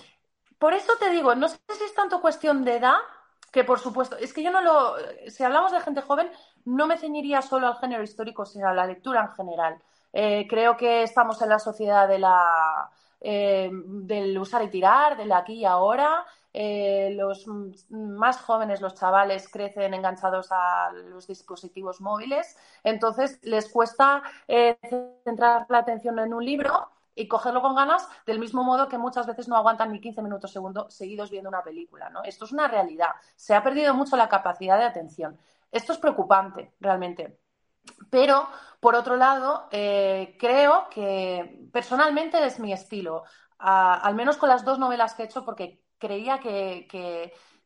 por eso te digo, no sé si es tanto cuestión de edad, que por supuesto, es que yo no lo, si hablamos de gente joven, no me ceñiría solo al género histórico, sino a la lectura en general. Eh, creo que estamos en la sociedad de la eh, del usar y tirar, del aquí y ahora. Eh, los más jóvenes, los chavales, crecen enganchados a los dispositivos móviles, entonces les cuesta eh, centrar la atención en un libro y cogerlo con ganas, del mismo modo que muchas veces no aguantan ni 15 minutos seguidos viendo una película. ¿no? Esto es una realidad. Se ha perdido mucho la capacidad de atención. Esto es preocupante, realmente. Pero, por otro lado, eh, creo que personalmente es mi estilo, al menos con las dos novelas que he hecho, porque creía que,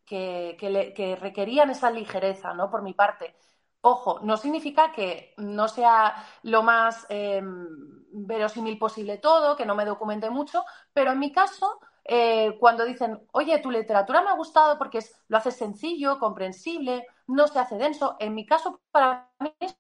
que, requerían esa ligereza, ¿no? Por mi parte. Ojo, no significa que no sea lo más em, verosímil posible todo, que no me documente mucho, pero en mi caso, eh, cuando dicen, oye, tu literatura me ha gustado porque es, lo hace sencillo, comprensible, no se hace denso, en mi caso, para mí es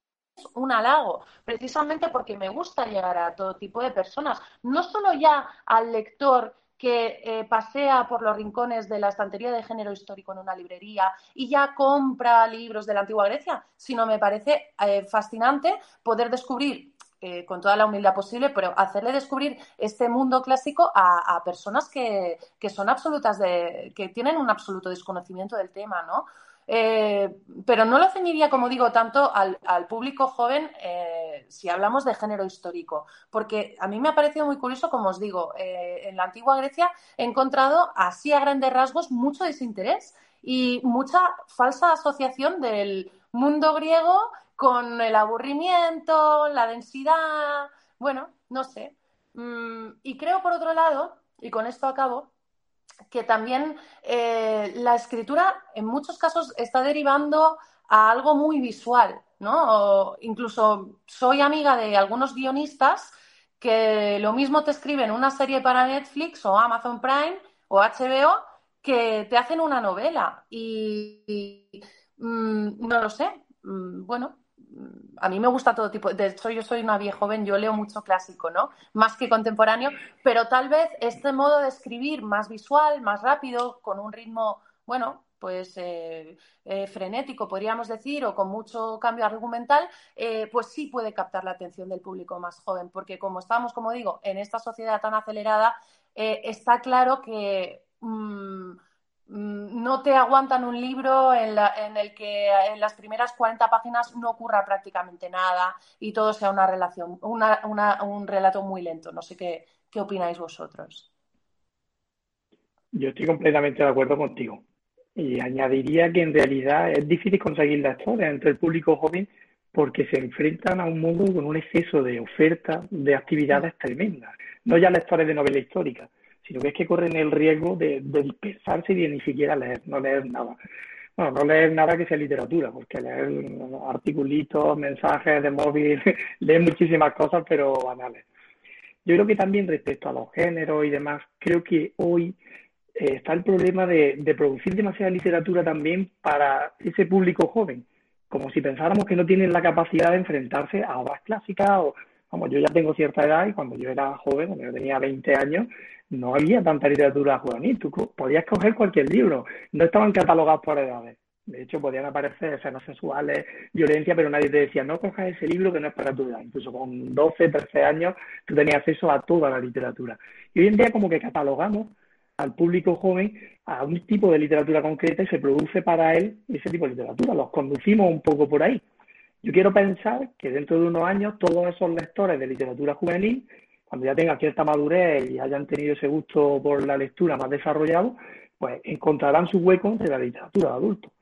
un halago, precisamente porque me gusta llegar a todo tipo de personas, no solo ya al lector que eh, pasea por los rincones de la estantería de género histórico en una librería y ya compra libros de la antigua Grecia, sino me parece eh, fascinante poder descubrir eh, con toda la humildad posible, pero hacerle descubrir este mundo clásico a, personas que, que, son absolutas de, que tienen un absoluto desconocimiento del tema, ¿no? Eh, pero no lo ceñiría, como digo, tanto al, público joven eh, si hablamos de género histórico, porque a mí me ha parecido muy curioso, como os digo, eh, en la antigua Grecia he encontrado así a grandes rasgos mucho desinterés y mucha falsa asociación del mundo griego con el aburrimiento, la densidad, bueno, no sé. Mm, y creo, por otro lado, y con esto acabo, que también eh, la escritura en muchos casos está derivando a algo muy visual, ¿no? incluso soy amiga de algunos guionistas que lo mismo te escriben una serie para Netflix o Amazon Prime o HBO que te hacen una novela y, mm, no lo sé. Mm, bueno, a mí me gusta todo tipo, de hecho yo soy una vieja joven, yo leo mucho clásico, ¿no? Más que contemporáneo, pero tal vez este modo de escribir más visual, más rápido, con un ritmo, bueno, pues eh, eh, frenético, podríamos decir, o con mucho cambio argumental, eh, pues sí puede captar la atención del público más joven, porque como estamos, como digo, en esta sociedad tan acelerada, está claro que... Mm, no te aguantan un libro en, el que en las primeras 40 páginas no ocurra prácticamente nada y todo sea una relación, un relato muy lento. No sé qué, qué opináis vosotros. Yo estoy completamente de acuerdo contigo. Y añadiría que en realidad es difícil conseguir lectores entre el público joven porque se enfrentan a un mundo con un exceso de oferta de actividades tremendas. No ya lectores de novela histórica, sino que es que corren el riesgo de, dispersarse y de ni siquiera leer, no leer nada. Bueno, no leer nada que sea literatura, porque leer articulitos, mensajes de móvil, [laughs] leer muchísimas cosas, pero banales. Yo creo que también respecto a los géneros y demás, creo que hoy eh, está el problema de, de, producir demasiada literatura también para ese público joven, como si pensáramos que no tienen la capacidad de enfrentarse a obras clásicas o, vamos, yo ya tengo cierta edad y cuando yo era joven, cuando yo tenía 20 años, no había tanta literatura juvenil. Tú podías coger cualquier libro. No estaban catalogados por edades. De hecho, podían aparecer escenas sexuales, violencia, pero nadie te decía, no cojas ese libro que no es para tu edad. Incluso con 12, 13 años, tú tenías acceso a toda la literatura. Y hoy en día como que catalogamos al público joven a un tipo de literatura concreta y se produce para él ese tipo de literatura. Los conducimos un poco por ahí. Yo quiero pensar que dentro de unos años todos esos lectores de literatura juvenil cuando ya tengan cierta madurez y hayan tenido ese gusto por la lectura más desarrollado, pues encontrarán su hueco entre la literatura de adultos,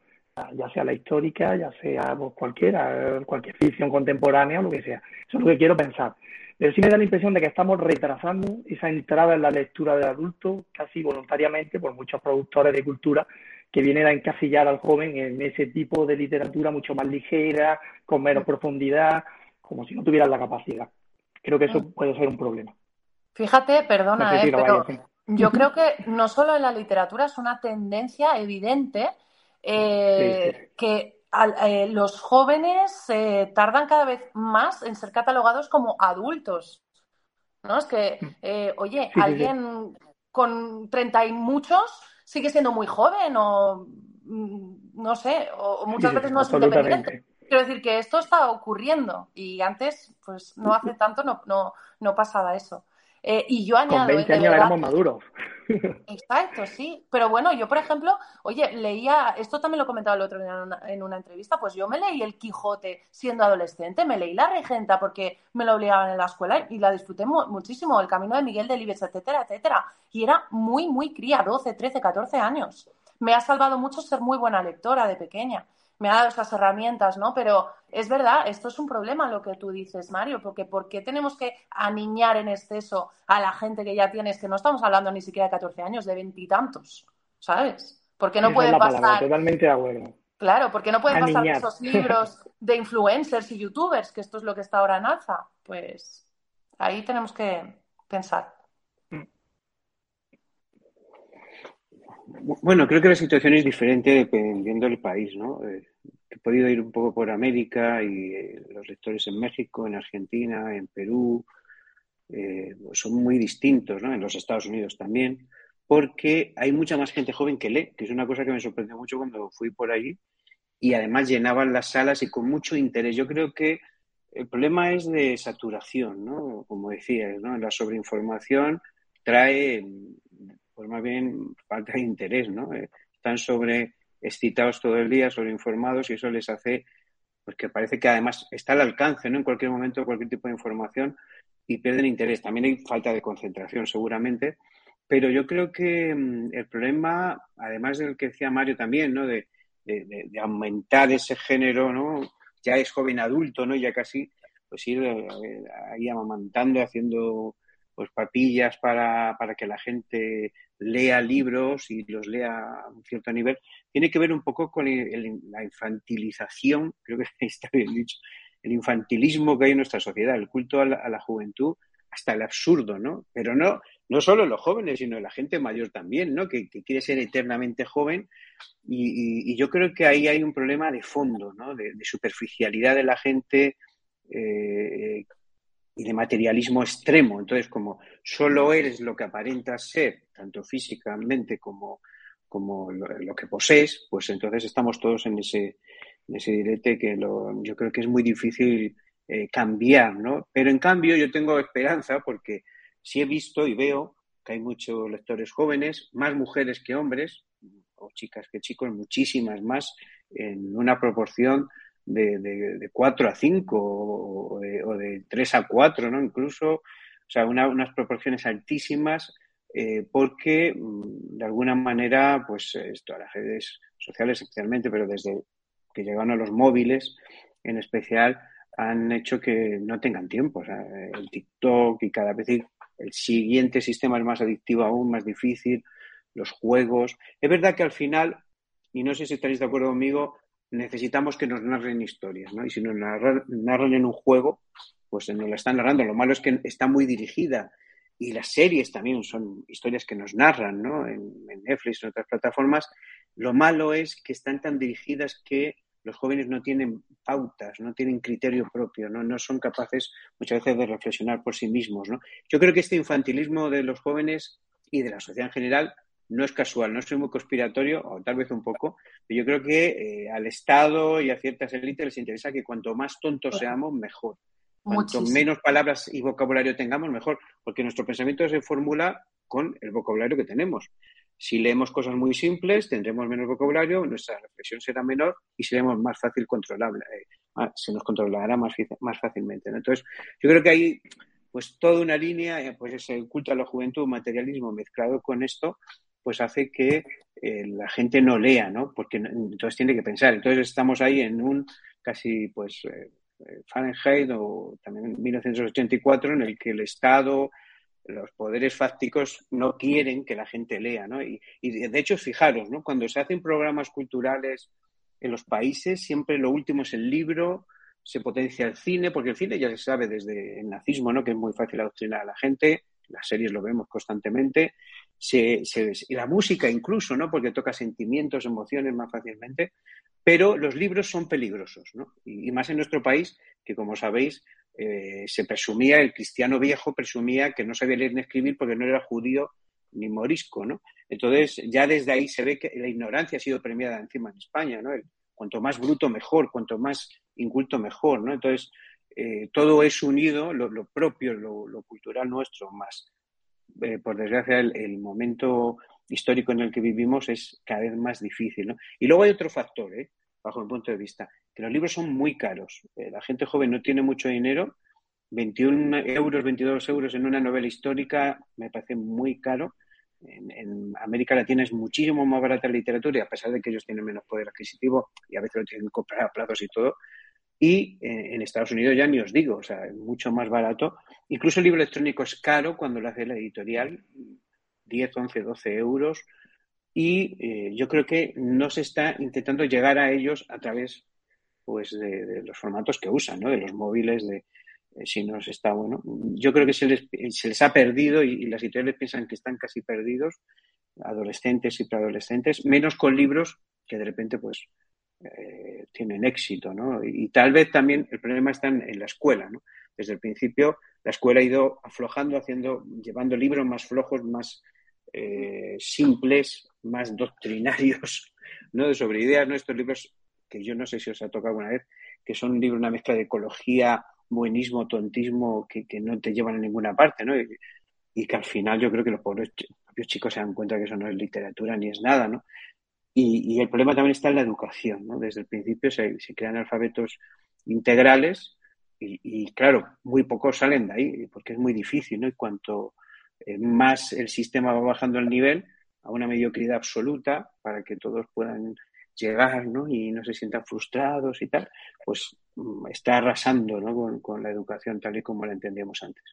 ya sea la histórica, ya sea pues, cualquiera, cualquier ficción contemporánea lo que sea. Eso es lo que quiero pensar. Pero sí me da la impresión de que estamos retrasando esa entrada en la lectura del adulto casi voluntariamente por muchos productores de cultura que vienen a encasillar al joven en ese tipo de literatura mucho más ligera, con menos profundidad, como si no tuvieran la capacidad. Creo que eso mm. puede ser un problema. Fíjate, perdona, eh, pero yo creo [laughs] que no solo en la literatura es una tendencia evidente eh, que eh, los jóvenes tardan cada vez más en ser catalogados como adultos. ¿No? Es que, mm. oye, alguien con treinta y muchos sigue siendo muy joven o mm, no sé, o muchas veces no es independiente. Quiero decir que esto está ocurriendo y antes, pues no hace tanto, no, no, no pasaba eso. Eh, y yo añado... Con 20 años éramos maduros. [laughs] Exacto, sí. Pero bueno, yo, por ejemplo, oye, leía, esto también lo comentaba el otro día en una, en una, entrevista, pues yo me leí El Quijote siendo adolescente, me leí La Regenta porque me lo obligaban en la escuela y la disfruté muchísimo, El Camino de Miguel Delibes, etcétera, etcétera. Y era muy, muy cría, 12, 13, 14 años. Me ha salvado mucho ser muy buena lectora de pequeña me ha dado esas herramientas, ¿no? Pero es verdad, esto es un problema lo que tú dices, Mario, porque ¿por qué tenemos que aniñar en exceso a la gente que ya tienes, que no estamos hablando ni siquiera de 14 años, de veintitantos, ¿sabes? Porque no pueden pasar... totalmente de acuerdo. Claro, porque no pueden pasar esos libros de influencers y youtubers, que esto es lo que está ahora en alza. Pues ahí tenemos que pensar. Bueno, creo que la situación es diferente dependiendo del país, ¿no? Eh, he podido ir un poco por América y eh, los lectores en México, en Argentina, en Perú, eh, son muy distintos, ¿no? En los Estados Unidos también, porque hay mucha más gente joven que lee, que es una cosa que me sorprendió mucho cuando fui por allí y además llenaban las salas y con mucho interés. Yo creo que el problema es de saturación, ¿no? Como decías, ¿no? La sobreinformación trae pues más bien falta de interés, ¿no? Eh, están sobre excitados todo el día, sobreinformados y eso les hace, pues que parece que además está al alcance, ¿no? En cualquier momento, cualquier tipo de información y pierden interés. También hay falta de concentración, seguramente, pero yo creo que mm, el problema, además del que decía Mario también, ¿no? De, aumentar ese género, ¿no? Ya es joven adulto, ¿no? Ya casi, pues ir eh, ahí amamantando, haciendo pues papillas para, para que la gente lea libros y los lea a un cierto nivel, tiene que ver un poco con la infantilización, creo que [laughs] está bien dicho, el infantilismo que hay en nuestra sociedad, el culto a la, juventud, hasta el absurdo, ¿no? Pero no, no solo los jóvenes, sino la gente mayor también, ¿no? Que, quiere ser eternamente joven. Y, yo creo que ahí hay un problema de fondo, ¿no? De, superficialidad de la gente eh, y de materialismo extremo. Entonces, como solo eres lo que aparentas ser, tanto físicamente como, como lo, que posees, pues entonces estamos todos en ese, en ese direte que lo, yo creo que es muy difícil eh, cambiar, ¿no? Pero en cambio yo tengo esperanza porque sí he visto y veo que hay muchos lectores jóvenes, más mujeres que hombres, o chicas que chicos, muchísimas más, en una proporción de, de, 4 a 5 o de, o de 3 a 4, ¿no? Incluso, o sea, unas proporciones altísimas eh, porque mm, de alguna manera, pues esto, las redes sociales especialmente, pero desde que llegaron a los móviles en especial, han hecho que no tengan tiempo. O sea, el TikTok y cada vez el siguiente sistema es más adictivo aún, más difícil, los juegos. Es verdad que al final, y no sé si estaréis de acuerdo conmigo, necesitamos que nos narren historias, ¿no? Y si nos narran, en un juego, pues nos la están narrando. Lo malo es que está muy dirigida y las series también son historias que nos narran, ¿no? En, Netflix, en otras plataformas. Lo malo es que están tan dirigidas que los jóvenes no tienen pautas, no tienen criterio propio, ¿no? no son capaces muchas veces de reflexionar por sí mismos. ¿no? Yo creo que este infantilismo de los jóvenes y de la sociedad en general no es casual, no soy muy conspiratorio, o tal vez un poco, pero yo creo que eh, al Estado y a ciertas élites les interesa que cuanto más tontos seamos, mejor. Cuanto menos palabras y vocabulario tengamos, mejor, porque nuestro pensamiento se formula con el vocabulario que tenemos. Si leemos cosas muy simples, tendremos menos vocabulario, nuestra reflexión será menor y seremos más fácil controlable, eh, se nos controlará más, más fácilmente. Entonces, yo creo que hay pues toda una línea, eh, pues ese culto a la juventud, materialismo mezclado con esto, pues hace que eh, la gente no lea, ¿no? Porque entonces tiene que pensar. Entonces estamos ahí en un casi, pues, eh, eh, Fahrenheit o también 1984, en el que el Estado, los poderes fácticos no quieren que la gente lea, ¿no? Y, de hecho, fijaros, ¿no? Cuando se hacen programas culturales en los países, siempre lo último es el libro, se potencia el cine, porque el cine ya se sabe desde el nazismo, ¿no? Que es muy fácil adoctrinar a la gente, las series lo vemos constantemente, la música incluso, ¿no? Porque toca sentimientos, emociones más fácilmente, pero los libros son peligrosos, ¿no? Y, más en nuestro país, que como sabéis, eh, se presumía, el cristiano viejo presumía que no sabía leer ni escribir porque no era judío ni morisco, ¿no? Entonces, ya desde ahí se ve que la ignorancia ha sido premiada encima en España, ¿no? cuanto más bruto mejor, cuanto más inculto mejor, ¿no? Entonces, eh, todo es unido, lo, propio, lo, cultural nuestro, más, eh, por desgracia, el, momento histórico en el que vivimos es cada vez más difícil. Y luego hay otro factor, ¿eh? bajo mi punto de vista, que los libros son muy caros. la gente joven no tiene mucho dinero. 21 euros, 22 euros en una novela histórica me parece muy caro. En, América Latina es muchísimo más barata la literatura y a pesar de que ellos tienen menos poder adquisitivo y a veces lo tienen que comprar a plazos y todo, y eh, en Estados Unidos ya ni os digo, o sea, es mucho más barato. Incluso el libro electrónico es caro cuando lo hace la editorial, 10, 11, 12 euros. Y eh, yo creo que no se está intentando llegar a ellos a través pues, de, los formatos que usan, ¿no? de los móviles, de eh, si no está bueno. Yo creo que se les, se les ha perdido y, las editoriales piensan que están casi perdidos, adolescentes y preadolescentes, menos con libros que de repente pues eh, tienen éxito, ¿no? Y, tal vez también el problema está en, la escuela, ¿no? Desde el principio la escuela ha ido aflojando, haciendo, llevando libros más flojos, más eh, simples, más doctrinarios, [laughs] ¿no? Sobre ideas, ¿no? Estos libros que yo no sé si os ha tocado alguna vez, que son un libro, una mezcla de ecología, buenismo, tontismo, que, no te llevan a ninguna parte, ¿no? Y, que al final yo creo que los pobres chicos se dan cuenta que eso no es literatura ni es nada, ¿no? Y, el problema también está en la educación, ¿no? Desde el principio se, crean alfabetos integrales y, claro, muy pocos salen de ahí porque es muy difícil, ¿no? Y cuanto eh, más el sistema va bajando el nivel a una mediocridad absoluta para que todos puedan llegar, ¿no? Y no se sientan frustrados y tal, pues mm, está arrasando, ¿no? Con, la educación tal y como la entendíamos antes.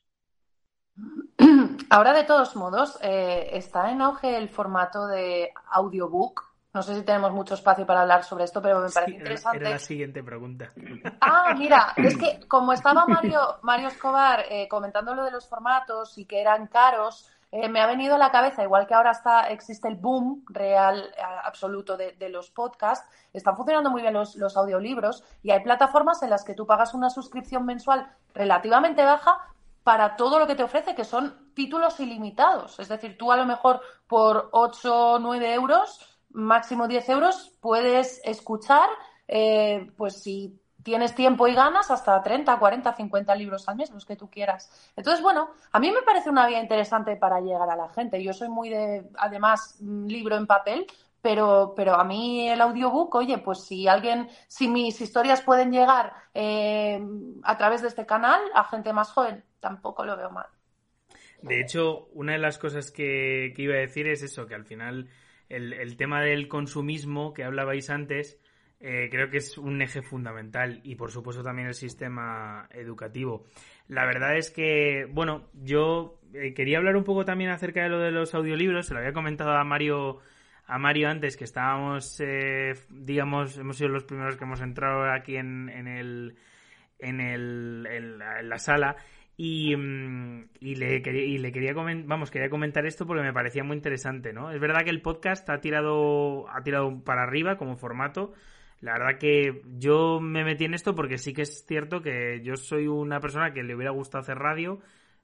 [clears throat] Ahora, de todos modos, eh, está en auge el formato de audiobook no sé si tenemos mucho espacio para hablar sobre esto, pero me parece interesante. Era la siguiente pregunta. [laughs] Ah, mira, es que como estaba Mario, Mario Escobar eh, comentando lo de los formatos y que eran caros, eh, me ha venido a la cabeza, igual que ahora está, existe el boom real absoluto de, los podcasts, están funcionando muy bien los, los audiolibros y hay plataformas en las que tú pagas una suscripción mensual relativamente baja para todo lo que te ofrece, que son títulos ilimitados. Es decir, tú a lo mejor por 8 o 9 euros máximo 10 euros, puedes escuchar, eh, pues si tienes tiempo y ganas, hasta 30, 40, 50 libros al mes, los que tú quieras. Entonces, bueno, a mí me parece una vía interesante para llegar a la gente. Yo soy muy de, además, libro en papel, pero, pero a mí el audiobook, oye, pues si alguien, si mis historias pueden llegar eh, a través de este canal a gente más joven, tampoco lo veo mal. De hecho, una de las cosas que iba a decir es eso, que al final el, tema del consumismo que hablabais antes, eh, creo que es un eje fundamental y por supuesto también el sistema educativo. La verdad es que, bueno, yo eh, quería hablar un poco también acerca de lo de los audiolibros, se lo había comentado a Mario a Mario antes que estábamos, eh, digamos, hemos sido los primeros que hemos entrado aquí en, en el en, el, en la sala y, mm, y, le, quería vamos, quería comentar esto porque me parecía muy interesante, ¿no? Es verdad que el podcast ha tirado, ha tirado para arriba como formato. La verdad que yo me metí en esto porque sí que es cierto que yo soy una persona que le hubiera gustado hacer radio,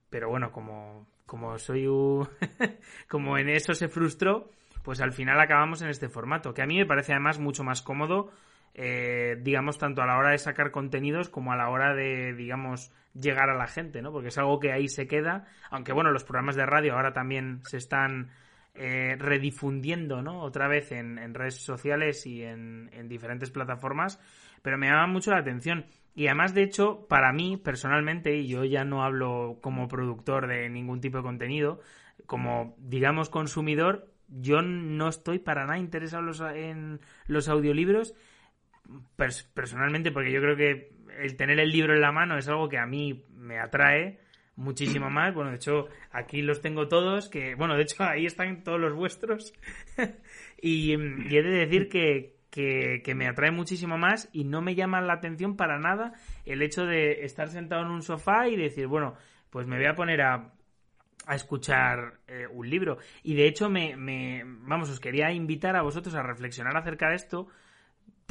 pero bueno, como, como soy un... [laughs] como en eso se frustró, pues al final acabamos en este formato, que a mí me parece además mucho más cómodo eh, digamos, tanto a la hora de sacar contenidos como a la hora de, digamos, llegar a la gente, ¿no? Porque es algo que ahí se queda, aunque bueno, los programas de radio ahora también se están eh, redifundiendo, ¿no? Otra vez en, redes sociales y en, diferentes plataformas, pero me llama mucho la atención. Y además, de hecho, para mí, personalmente, y yo ya no hablo como productor de ningún tipo de contenido, como, digamos, consumidor, yo no estoy para nada interesado en los audiolibros personalmente, porque yo creo que el tener el libro en la mano es algo que a mí me atrae muchísimo [clears throat] más. Bueno, de hecho, aquí los tengo todos, que, bueno, de hecho, [laughs] ahí están todos los vuestros. [laughs] y, he de decir que, que, me atrae muchísimo más y no me llama la atención para nada el hecho de estar sentado en un sofá y decir, bueno, pues me voy a poner a, a escuchar eh, un libro. Y de hecho, me, me, vamos, os quería invitar a vosotros a reflexionar acerca de esto,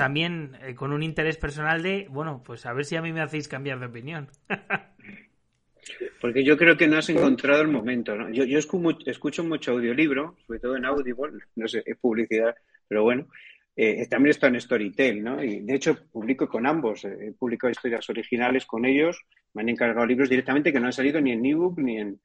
también eh, con un interés personal de, bueno, pues a ver si a mí me hacéis cambiar de opinión. [laughs] Porque yo creo que no has encontrado el momento, ¿no? Yo, yo escucho, mucho audiolibro, sobre todo en Audible, no sé, es publicidad, pero bueno, eh, también está en Storytel, ¿no? Y de hecho publico con ambos, eh, he publicado historias originales con ellos, me han encargado libros directamente que no han salido ni en ebook ni en,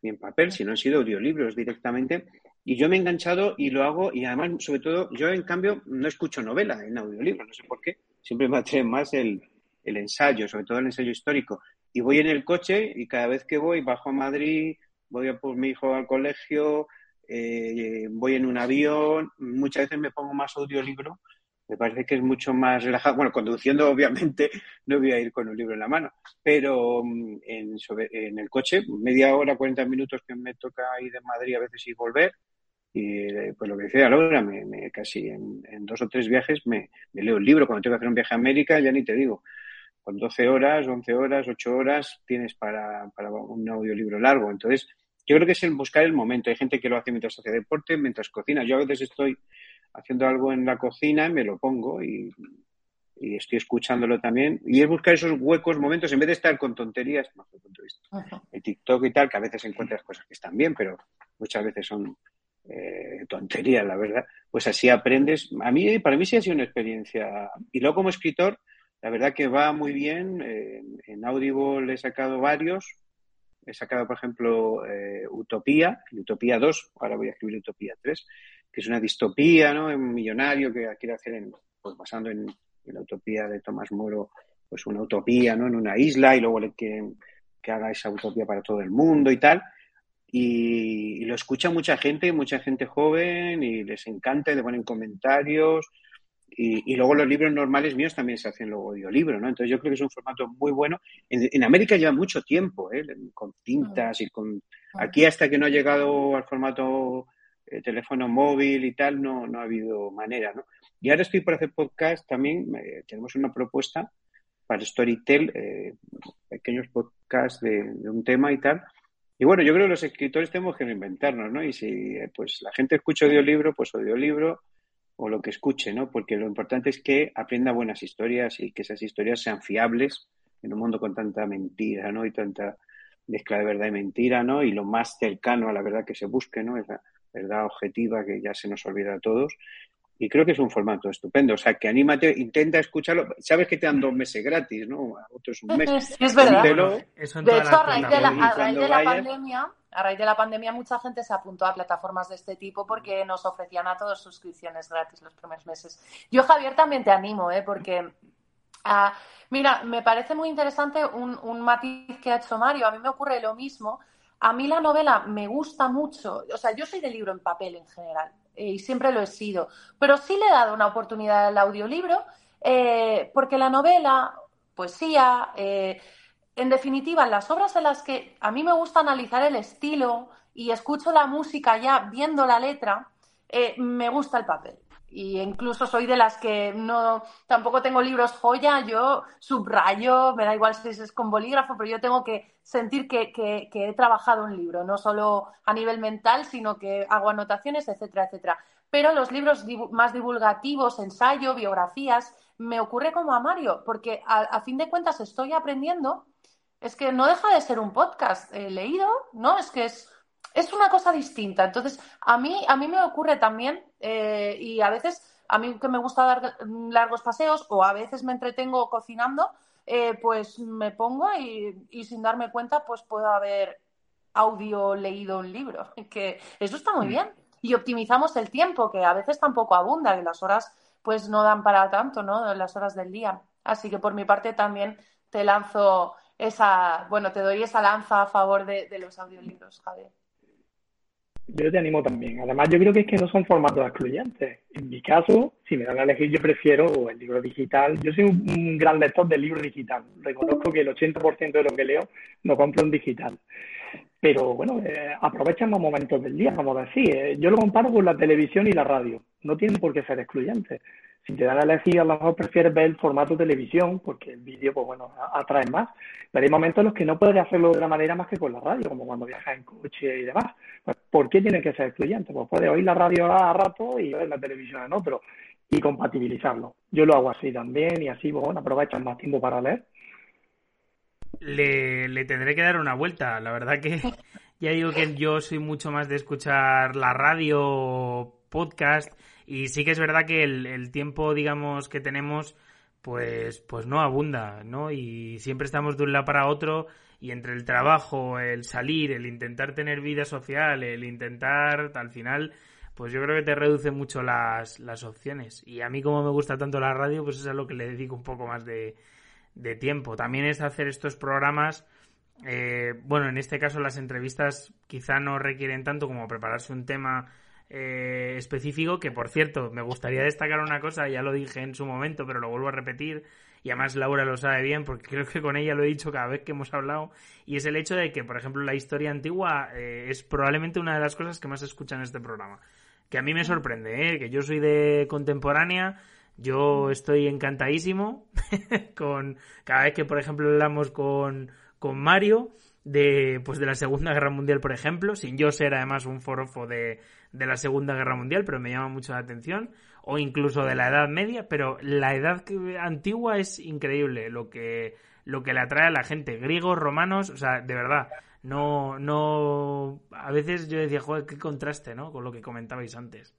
ni en papel, sino han sido audiolibros directamente. Y yo me he enganchado y lo hago, y además, sobre todo, yo en cambio no escucho novela en audiolibro, no sé por qué, siempre me atrae más el, el ensayo, sobre todo el ensayo histórico. Y voy en el coche y cada vez que voy, bajo a Madrid, voy a por mi hijo al colegio, eh, voy en un avión, muchas veces me pongo más audiolibro, me parece que es mucho más relajado. Bueno, conduciendo [laughs] obviamente no voy a ir con un libro en la mano, pero mm, en, en el coche, media hora, 40 minutos que me toca ir de Madrid a veces y volver, y eh, pues lo que decía Laura, me, me casi en, dos o tres viajes me, leo el libro. Cuando tengo que hacer un viaje a América, ya ni te digo, con 12 horas, 11 horas, 8 horas tienes para, para un audiolibro largo. Entonces, yo creo que es el buscar el momento. Hay gente que lo hace mientras hace deporte, mientras cocina. Yo a veces estoy haciendo algo en la cocina y me lo pongo y, estoy escuchándolo también. Y es buscar esos huecos momentos en vez de estar con tonterías, el punto de vista. El TikTok y tal, que a veces encuentras cosas que están bien, pero muchas veces son eh, tonterías, la verdad. Pues así aprendes. A mí, para mí sí ha sido una experiencia. Y luego como escritor, la verdad que va muy bien. Eh, en Audible he sacado varios he sacado, por ejemplo, eh, Utopía, Utopía 2, ahora voy a escribir Utopía 3, que es una distopía, ¿no? Un millonario que quiere hacer, en, pues basando en, la utopía de Tomás Moro, pues una utopía, ¿no? En una isla y luego le quieren que haga esa utopía para todo el mundo y tal. Y, y, lo escucha mucha gente, mucha gente joven y les encanta y le ponen comentarios y, luego los libros normales míos también se hacen luego audiolibro, ¿no? Entonces yo creo que es un formato muy bueno. En, América lleva mucho tiempo, ¿eh? Con tintas y con... Aquí hasta que no ha llegado al formato eh, teléfono móvil y tal, no, no ha habido manera, ¿no? Y ahora estoy por hacer podcast también, tenemos una propuesta para Storytel, eh, pequeños podcasts de, de, un tema y tal. Y bueno, yo creo que los escritores tenemos que reinventarnos, ¿no? Y si pues la gente escucha audiolibro, pues audiolibro o lo que escuche, ¿no? Porque lo importante es que aprenda buenas historias y que esas historias sean fiables en un mundo con tanta mentira, ¿no? Y tanta mezcla de verdad y mentira, ¿no? Y lo más cercano a la verdad que se busque, ¿no? Esa verdad objetiva que ya se nos olvida a todos. Y creo que es un formato estupendo. O sea, que anímate, intenta escucharlo. Sabes que te dan dos meses gratis, ¿no? Otros un mes. [laughs] es verdad. de hecho, a raíz de la pandemia, a raíz de la pandemia mucha gente se apuntó a plataformas de este tipo porque nos ofrecían a todos suscripciones gratis los primeros meses. Yo, Javier, también te animo, ¿eh? porque, ah, mira, me parece muy interesante un, matiz que ha hecho Mario. A mí me ocurre lo mismo. A mí la novela me gusta mucho. O sea, yo soy de libro en papel en general y siempre lo he sido. Pero sí le he dado una oportunidad al audiolibro eh, porque la novela, poesía, eh, en definitiva, las obras en las que a mí me gusta analizar el estilo y escucho la música ya viendo la letra, eh, me gusta el papel. Y incluso soy de las que no, tampoco tengo libros joya, yo subrayo, me da igual si es con bolígrafo, pero yo tengo que sentir que, que he trabajado un libro, no solo a nivel mental, sino que hago anotaciones, etcétera, etcétera. Pero los libros más divulgativos, ensayo, biografías, me ocurre como a Mario, porque a fin de cuentas estoy aprendiendo es que no deja de ser un podcast leído, ¿no? Es que es, es una cosa distinta. Entonces, a mí, a mí me ocurre también, eh, y a veces, a mí que me gusta dar largos paseos, o a veces me entretengo cocinando, eh, pues me pongo y, y, sin darme cuenta, pues puedo haber audio leído un libro. [laughs] Que eso está muy mm. bien. Y optimizamos el tiempo, que a veces tampoco abunda, que las horas pues no dan para tanto, ¿no? Las horas del día. Así que por mi parte también te lanzo esa, bueno, te doy esa lanza a favor de, los audiolibros, Javier. Yo te animo también. Además, yo creo que es que no son formatos excluyentes. En mi caso, si me dan a elegir, yo prefiero el libro digital. Yo soy un, gran lector del libro digital. Reconozco que el 80% de lo que leo lo compro en digital. Pero bueno, eh, aprovechan los momentos del día, vamos a decir. Yo lo comparo con la televisión y la radio. No tienen por qué ser excluyentes si te dan a elegir, a lo mejor prefieres ver el formato televisión, porque el vídeo, pues bueno, atrae más. Pero hay momentos en los que no puedes hacerlo de otra manera más que con la radio, como cuando viajas en coche y demás. Pues, ¿Por qué tiene que ser excluyente? Pues puedes oír la radio a rato y ver la televisión en otro y compatibilizarlo. Yo lo hago así también y así, pues, bueno, aprovechas más tiempo para leer. Le, le tendré que dar una vuelta. La verdad que [laughs] ya digo que yo soy mucho más de escuchar la radio podcast. Y sí que es verdad que el, tiempo, digamos, que tenemos, pues, pues no abunda, ¿no? Y siempre estamos de un lado para otro y entre el trabajo, el salir, el intentar tener vida social, el intentar, al final, pues yo creo que te reduce mucho las, las opciones. Y a mí como me gusta tanto la radio, pues es a lo que le dedico un poco más de, de tiempo. También es hacer estos programas, eh, bueno, en este caso las entrevistas quizá no requieren tanto como prepararse un tema eh, específico, que por cierto, me gustaría destacar una cosa, ya lo dije en su momento, pero lo vuelvo a repetir, y además Laura lo sabe bien, porque creo que con ella lo he dicho cada vez que hemos hablado, y es el hecho de que, por ejemplo, la historia antigua eh, es probablemente una de las cosas que más se escucha en este programa. Que a mí me sorprende, ¿eh? que yo soy de contemporánea, yo estoy encantadísimo [laughs] con cada vez que, por ejemplo, hablamos con, con Mario de, pues de la Segunda Guerra Mundial, por ejemplo, sin yo ser además un forofo de, de la Segunda Guerra Mundial, pero me llama mucho la atención, o incluso de la Edad Media, pero la Edad antigua es increíble lo que, lo que le atrae a la gente, griegos, romanos, o sea, de verdad, no, no, a veces yo decía, joder, qué contraste, ¿no? Con lo que comentabais antes,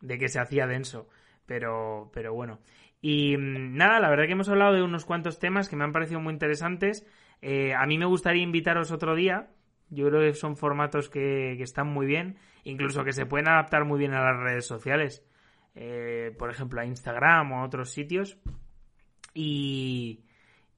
de que se hacía denso, pero, pero bueno. Y mm, nada, la verdad que hemos hablado de unos cuantos temas que me han parecido muy interesantes. Eh, a mí me gustaría invitaros otro día. Yo creo que son formatos que, que, están muy bien, incluso que se pueden adaptar muy bien a las redes sociales. Eh, por ejemplo, a Instagram o a otros sitios. Y,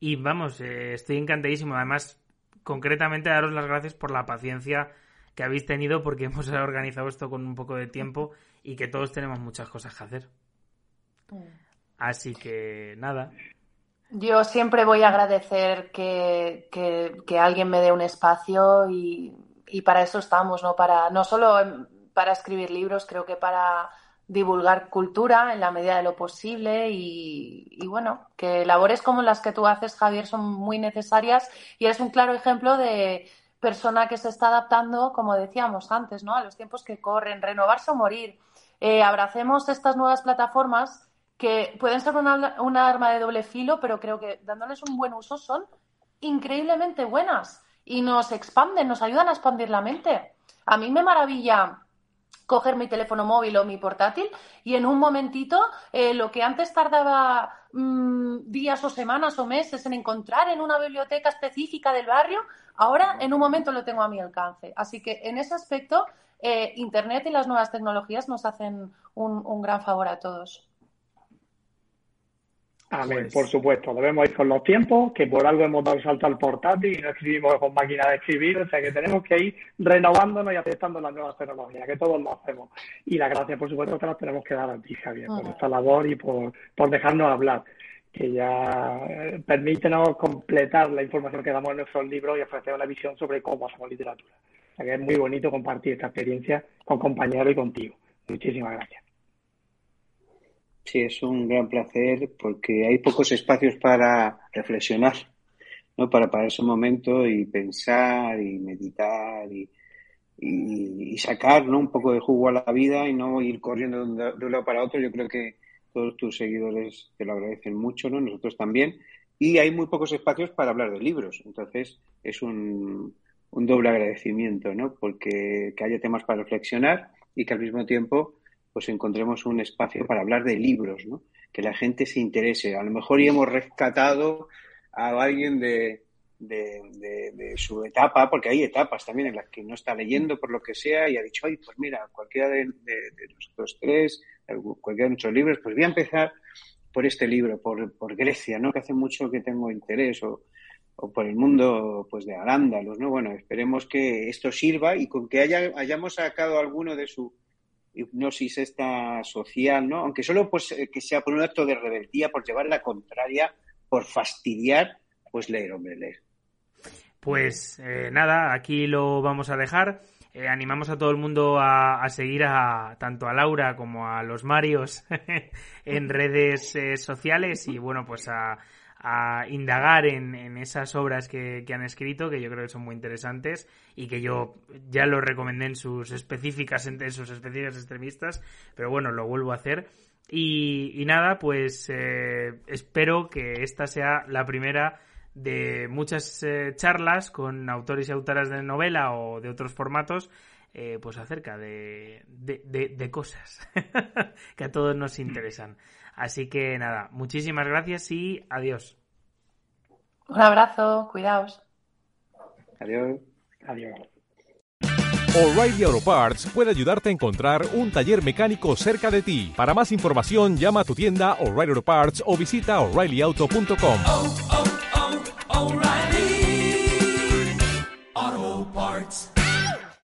y vamos, eh, estoy encantadísimo. Además, concretamente, daros las gracias por la paciencia que habéis tenido porque [laughs] hemos organizado esto con un poco de tiempo y que todos tenemos muchas cosas que hacer. Así que nada. Yo siempre voy a agradecer que, que, que alguien me dé un espacio y, y, para eso estamos, ¿no? Para, no solo para escribir libros, creo que para divulgar cultura en la medida de lo posible y, y, bueno, que labores como las que tú haces, Javier, son muy necesarias y eres un claro ejemplo de persona que se está adaptando, como decíamos antes, ¿no? A los tiempos que corren, renovarse o morir. Eh, abracemos estas nuevas plataformas que pueden ser una, arma de doble filo, pero creo que dándoles un buen uso son increíblemente buenas y nos expanden, nos ayudan a expandir la mente. A mí me maravilla coger mi teléfono móvil o mi portátil y en un momentito eh, lo que antes tardaba mmm, días o semanas o meses en encontrar en una biblioteca específica del barrio, ahora en un momento lo tengo a mi alcance. Así que en ese aspecto, eh, Internet y las nuevas tecnologías nos hacen un gran favor a todos. Amén, pues... por supuesto. Debemos ir con los tiempos, que por algo hemos dado el salto al portátil y no escribimos con máquina de escribir, o sea que tenemos que ir renovándonos y aceptando las nuevas tecnologías, que todos lo hacemos. Y las gracias, por supuesto, que las tenemos que dar a ti, Javier, por esta labor y por, por dejarnos hablar, que ya eh, permítenos completar la información que damos en nuestros libros y ofrecer una visión sobre cómo hacemos literatura. O sea que es muy bonito compartir esta experiencia con compañeros y contigo. Muchísimas gracias. Sí, es un gran placer porque hay pocos espacios para reflexionar, ¿no? Para parar ese momento y pensar y meditar y, y, y, sacar ¿no? un poco de jugo a la vida y no ir corriendo de un lado para otro. Yo creo que todos tus seguidores te lo agradecen mucho, ¿no? Nosotros también. Y hay muy pocos espacios para hablar de libros. Entonces es un, un doble agradecimiento, ¿no? Porque que haya temas para reflexionar y que al mismo tiempo pues encontremos un espacio para hablar de libros, ¿no? Que la gente se interese. A lo mejor ya hemos rescatado a alguien de, de, de, de, su etapa, porque hay etapas también en las que no está leyendo por lo que sea y ha dicho, ay, pues mira, cualquiera de, nosotros tres, cualquiera de nuestros libros, pues voy a empezar por este libro, por, por Grecia, ¿no? Que hace mucho que tengo interés, o, o por el mundo pues de arándalos, ¿no? Bueno, esperemos que esto sirva y con que haya, hayamos sacado alguno de su hipnosis esta social, ¿no? Aunque solo pues que sea por un acto de rebeldía, por llevar la contraria, por fastidiar, pues leer, hombre, leer. Pues eh, nada, aquí lo vamos a dejar. Eh, animamos a todo el mundo a, a, seguir a tanto a Laura como a los Marios [laughs] en redes eh, sociales y bueno, pues a, a indagar en, en esas obras que, que, han escrito, que yo creo que son muy interesantes y que yo ya lo recomendé en sus específicas, en sus específicas extremistas, pero bueno, lo vuelvo a hacer. Y, y nada, pues eh, espero que esta sea la primera de muchas eh, charlas con autores y autoras de novela o de otros formatos eh, pues acerca de, de, cosas [laughs] que a todos nos interesan. Así que nada, muchísimas gracias y adiós. Un abrazo, cuidaos. Adiós. Adiós. O'Reilly Auto Parts puede ayudarte a encontrar un taller mecánico cerca de ti. Para más información, llama a tu tienda O'Reilly Auto Parts o visita oreillyauto.com.